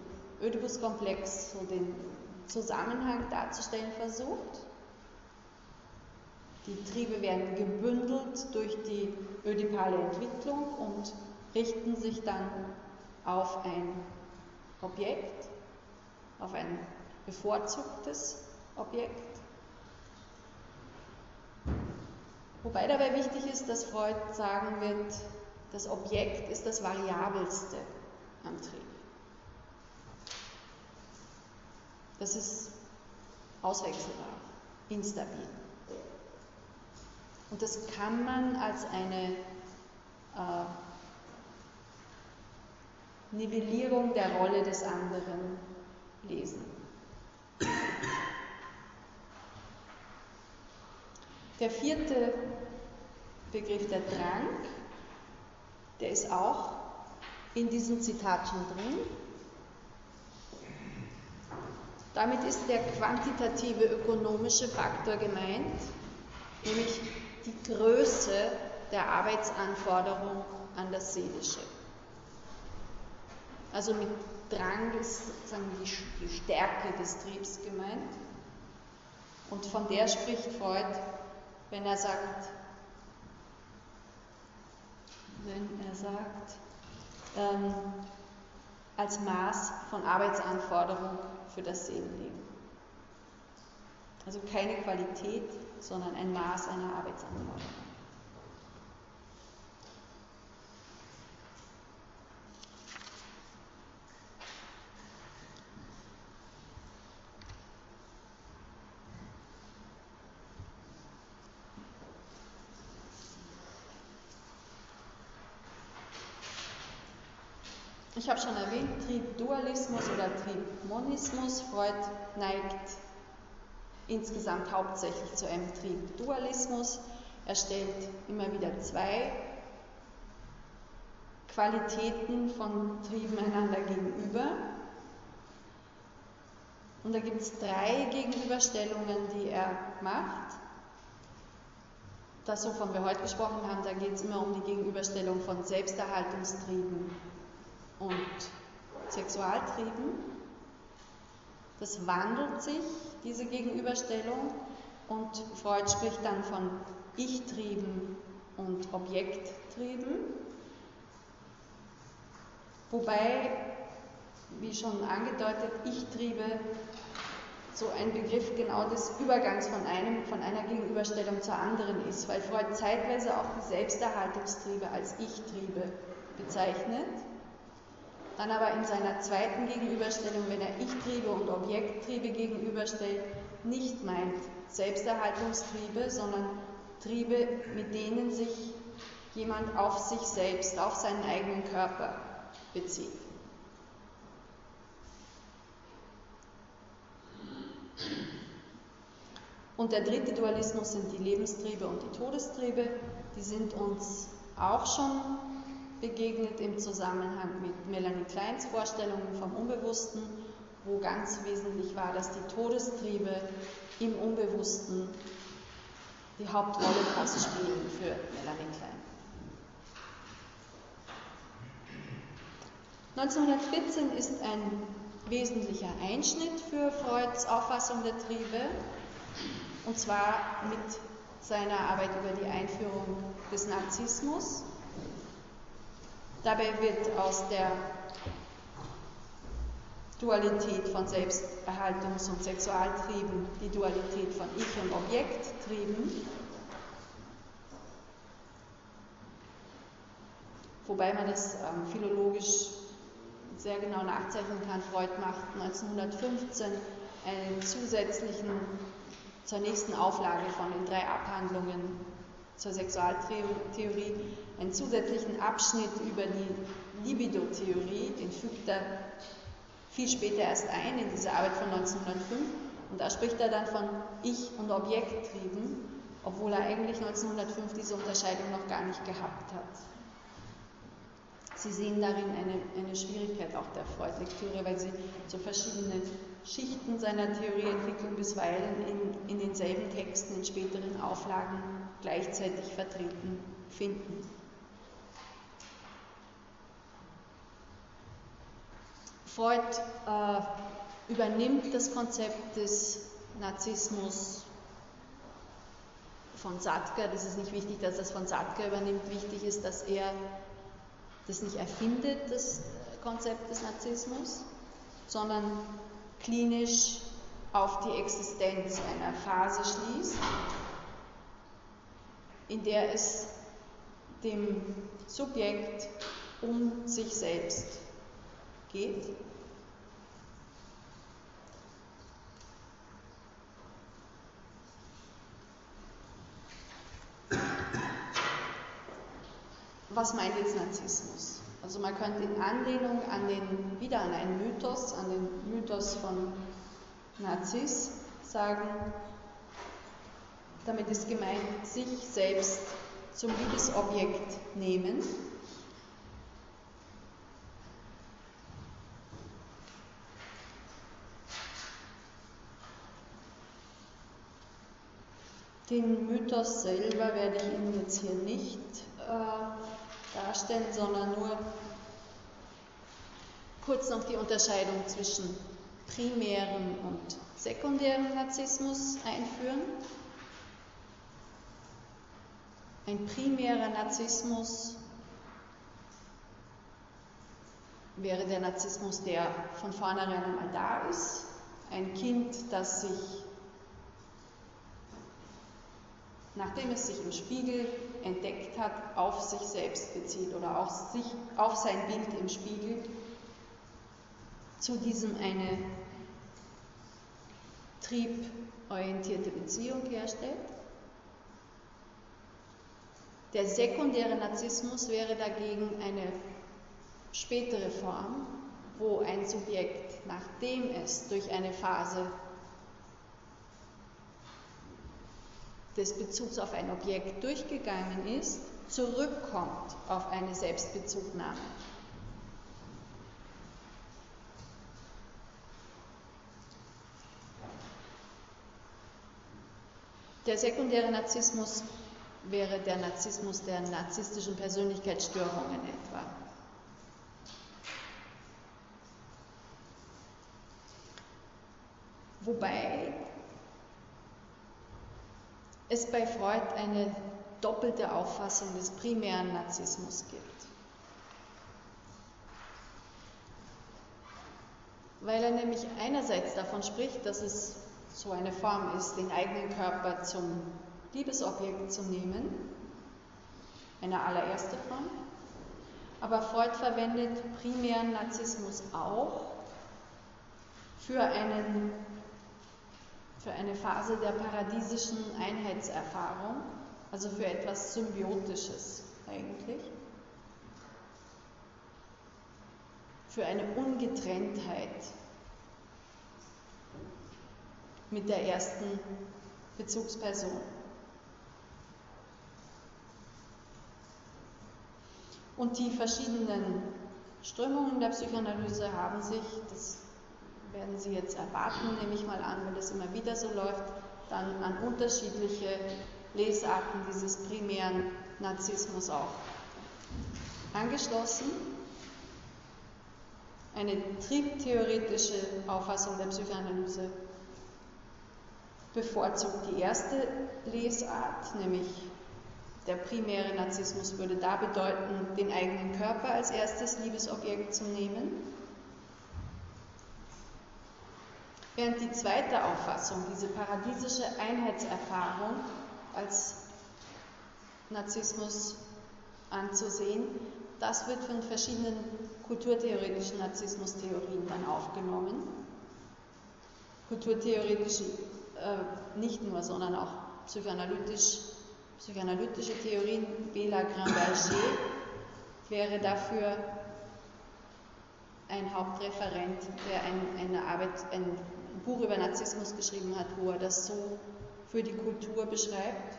Speaker 1: Ödipus-Komplex so den Zusammenhang darzustellen versucht. Die Triebe werden gebündelt durch die ödipale Entwicklung und richten sich dann auf ein Objekt, auf ein bevorzugtes Objekt. Wobei dabei wichtig ist, dass Freud sagen wird, das Objekt ist das Variabelste am Trieb. Das ist auswechselbar, instabil. Und das kann man als eine äh, Nivellierung der Rolle des anderen lesen. Der vierte Begriff, der Drang, der ist auch in diesem Zitat schon drin. Damit ist der quantitative ökonomische Faktor gemeint, nämlich die Größe der Arbeitsanforderung an das Seelische. Also mit Drang ist sozusagen die, die Stärke des Triebs gemeint. Und von der spricht Freud, wenn er sagt, wenn er sagt, ähm, als Maß von Arbeitsanforderung für das Seelenleben. Also keine Qualität, sondern ein Maß einer Arbeitsanforderung. Ich habe schon erwähnt, Triebdualismus oder Triebmonismus. Freud neigt insgesamt hauptsächlich zu einem Triebdualismus. Er stellt immer wieder zwei Qualitäten von Trieben einander gegenüber. Und da gibt es drei Gegenüberstellungen, die er macht. Das, wovon wir heute gesprochen haben, da geht es immer um die Gegenüberstellung von Selbsterhaltungstrieben und Sexualtrieben. Das wandelt sich, diese Gegenüberstellung, und Freud spricht dann von Ich-Trieben und Objekttrieben. Wobei, wie schon angedeutet, Ich-Triebe so ein Begriff genau des Übergangs von, einem, von einer Gegenüberstellung zur anderen ist, weil Freud zeitweise auch die Selbsterhaltungstriebe als Ich-Triebe bezeichnet dann aber in seiner zweiten Gegenüberstellung, wenn er Ich-Triebe und Objekttriebe gegenüberstellt, nicht meint Selbsterhaltungstriebe, sondern Triebe, mit denen sich jemand auf sich selbst, auf seinen eigenen Körper bezieht. Und der dritte Dualismus sind die Lebenstriebe und die Todestriebe. Die sind uns auch schon begegnet im Zusammenhang mit Melanie Kleins Vorstellungen vom Unbewussten, wo ganz wesentlich war, dass die Todestriebe im Unbewussten die Hauptrolle fast spielen für Melanie Klein. 1914 ist ein wesentlicher Einschnitt für Freuds Auffassung der Triebe, und zwar mit seiner Arbeit über die Einführung des Narzissmus. Dabei wird aus der Dualität von Selbsterhaltungs- und Sexualtrieben die Dualität von Ich- und Objekttrieben, wobei man das ähm, philologisch sehr genau nachzeichnen kann. Freud macht 1915 einen zusätzlichen, zur nächsten Auflage von den drei Abhandlungen zur Sexualtheorie, einen zusätzlichen Abschnitt über die Libido-Theorie, den fügt er viel später erst ein in diese Arbeit von 1905 und da spricht er dann von Ich- und Objekttrieben, obwohl er eigentlich 1905 diese Unterscheidung noch gar nicht gehabt hat. Sie sehen darin eine, eine Schwierigkeit auch der Freud-Lektüre, weil Sie so verschiedene Schichten seiner Theorieentwicklung bisweilen in, in denselben Texten in späteren Auflagen gleichzeitig vertreten finden. Freud äh, übernimmt das Konzept des Narzissmus von Sattger. Das ist nicht wichtig, dass es von Sattger übernimmt. Wichtig ist, dass er das nicht erfindet, das Konzept des Narzissmus, sondern klinisch auf die Existenz einer Phase schließt, in der es dem Subjekt um sich selbst geht. Was meint jetzt Narzissmus? Also man könnte in Anlehnung an den, wieder an einen Mythos, an den Mythos von Narziss sagen, damit ist gemeint, sich selbst zum Liebesobjekt nehmen. Den Mythos selber werde ich Ihnen jetzt hier nicht äh, darstellen, sondern nur kurz noch die Unterscheidung zwischen primären und sekundären Narzissmus einführen. Ein primärer Narzissmus wäre der Narzissmus, der von vornherein einmal da ist. Ein Kind, das sich, nachdem es sich im Spiegel entdeckt hat, auf sich selbst bezieht oder auf, sich, auf sein Bild im Spiegel, zu diesem eine trieborientierte Beziehung herstellt. Der sekundäre Narzissmus wäre dagegen eine spätere Form, wo ein Subjekt, nachdem es durch eine Phase des Bezugs auf ein Objekt durchgegangen ist, zurückkommt auf eine Selbstbezugnahme. Der sekundäre Narzissmus wäre der Narzissmus der narzisstischen Persönlichkeitsstörungen etwa. Wobei es bei Freud eine doppelte Auffassung des primären Narzissmus gibt. Weil er nämlich einerseits davon spricht, dass es so eine Form ist, den eigenen Körper zum Liebesobjekt zu nehmen, eine allererste Form. Aber Freud verwendet primären Narzissmus auch für, einen, für eine Phase der paradiesischen Einheitserfahrung, also für etwas Symbiotisches eigentlich, für eine Ungetrenntheit mit der ersten Bezugsperson. Und die verschiedenen Strömungen der Psychoanalyse haben sich, das werden Sie jetzt erwarten, nehme ich mal an, weil das immer wieder so läuft, dann an unterschiedliche Lesarten dieses primären Narzissmus auch angeschlossen. Eine triebtheoretische Auffassung der Psychoanalyse bevorzugt die erste Lesart, nämlich der primäre Narzissmus würde da bedeuten, den eigenen Körper als erstes Liebesobjekt zu nehmen. Während die zweite Auffassung, diese paradiesische Einheitserfahrung als Narzissmus anzusehen, das wird von verschiedenen kulturtheoretischen Narzissmustheorien dann aufgenommen. Kulturtheoretisch äh, nicht nur, sondern auch psychoanalytisch, psychoanalytische Theorien. Bela Gramberger wäre dafür ein Hauptreferent, der ein, eine Arbeit, ein Buch über Narzissmus geschrieben hat, wo er das so für die Kultur beschreibt,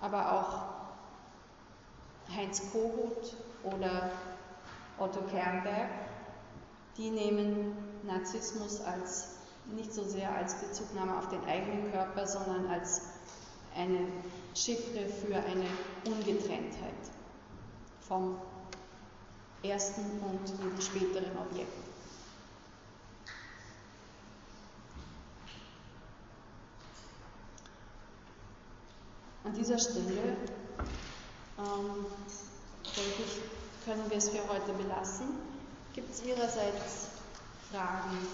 Speaker 1: aber auch Heinz Kohut oder Otto Kernberg, die nehmen Narzissmus als nicht so sehr als Bezugnahme auf den eigenen Körper, sondern als eine Chiffre für eine Ungetrenntheit vom ersten und jedem späteren Objekt. An dieser Stelle ähm, denke ich, können wir es für heute belassen. Gibt es Ihrerseits Fragen,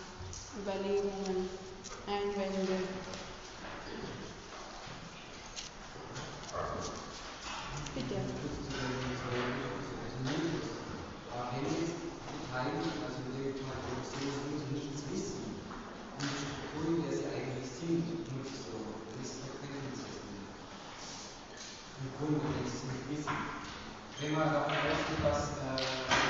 Speaker 1: Überlegungen, Einwände? Bitte.
Speaker 4: also in nichts wissen, und die Strukturen, der sie eigentlich sind, nicht so, das ist doch kein Im Grunde, wenn sie nicht wissen. Wenn man davon ausgeht, dass äh,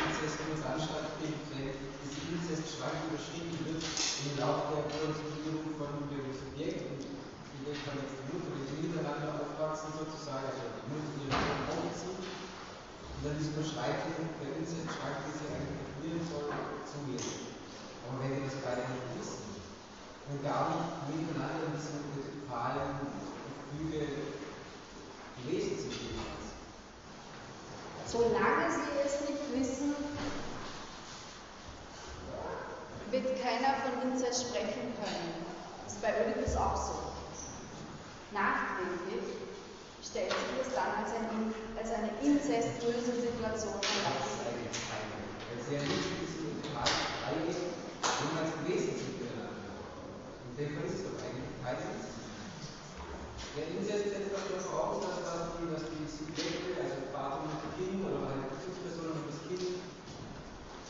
Speaker 4: Inzest in uns Anstalt gibt, wenn diese Inzestschranke überschritten wird im Laufe der Konstituierung von dem Subjekt und die jetzt die Mutter, sie miteinander aufwachsen sozusagen, also Mutter ihre Sohn aufzieht, und dann diese Überschreitung der Inzestschranke, die sie eigentlich definieren soll, zugehen. Aber wenn die das beide nicht wissen und gar nicht miteinander in diesem totalen Gefüge gelesen sind,
Speaker 1: Solange sie es nicht wissen, wird keiner von Inzest sprechen können. Das ist bei Oedipus auch so. Nachträglich stellt sich das dann als, ein, als eine inzestöse Situation heraus.
Speaker 4: Weil sie ja nicht in diesen Tag eingehen, wo man es gewesen sind miteinander. Und dem ist es doch eigentlich kein. Der Inzest setzt dafür voraus, dass die, dass die Subjekte, also Vater und Kind oder eine Bezugsperson und das Kind,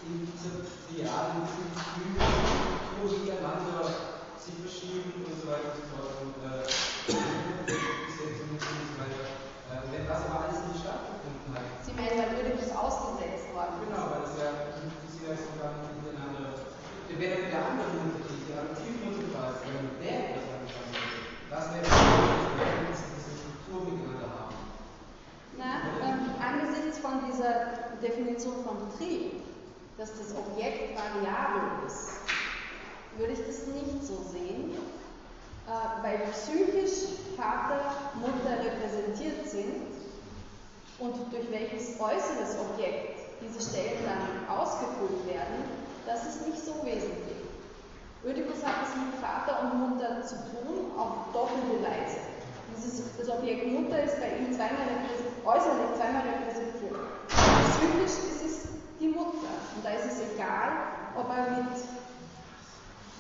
Speaker 4: in dieser trialen Gefühl miteinander sich verschieben und so weiter und so fort. Und äh,
Speaker 1: meinen, weil Oedipus ausgesetzt worden?
Speaker 4: Genau, weil es ja, sie ja sogar miteinander. Wenn dann der andere Mutter, die Adoptivmutter war, wenn der etwas angefangen das wäre
Speaker 1: Na, ähm, angesichts von dieser Definition von Trieb, dass das Objekt variabel ist, würde ich das nicht so sehen, äh, weil psychisch Vater, Mutter repräsentiert sind und durch welches äußeres Objekt diese Stellen dann ausgefüllt werden, das ist nicht so wesentlich. Oedipus hat es mit Vater und Mutter zu tun, auf doppelte Weise. Dieses, das Objekt Mutter ist bei ihm zweimal äußerlich zweimal repräsentiert. Psychisch ist es die Mutter. Und da ist es egal, ob er mit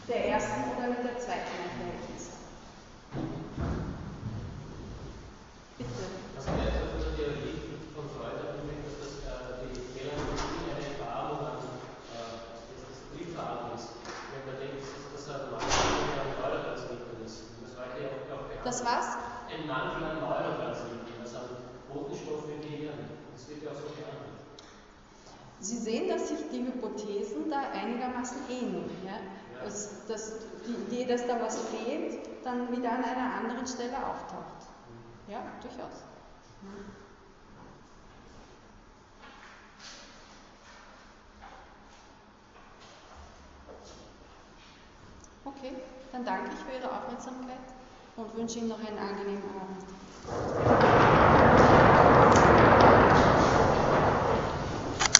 Speaker 1: der ersten oder mit der zweiten erklärt ist.
Speaker 5: Bitte.
Speaker 1: Das was?
Speaker 5: Ein Mangel an Neurotransmittern, also Botenstoffe im Gehirn. Das wird ja auch so behandelt.
Speaker 1: Sie sehen, dass sich die Hypothesen da einigermaßen ähneln. Ja? Dass, dass die Idee, dass da was fehlt, dann wieder an einer anderen Stelle auftaucht. Ja, durchaus. Okay, dann danke ich für Ihre Aufmerksamkeit und wünsche Ihnen noch einen angenehmen Abend.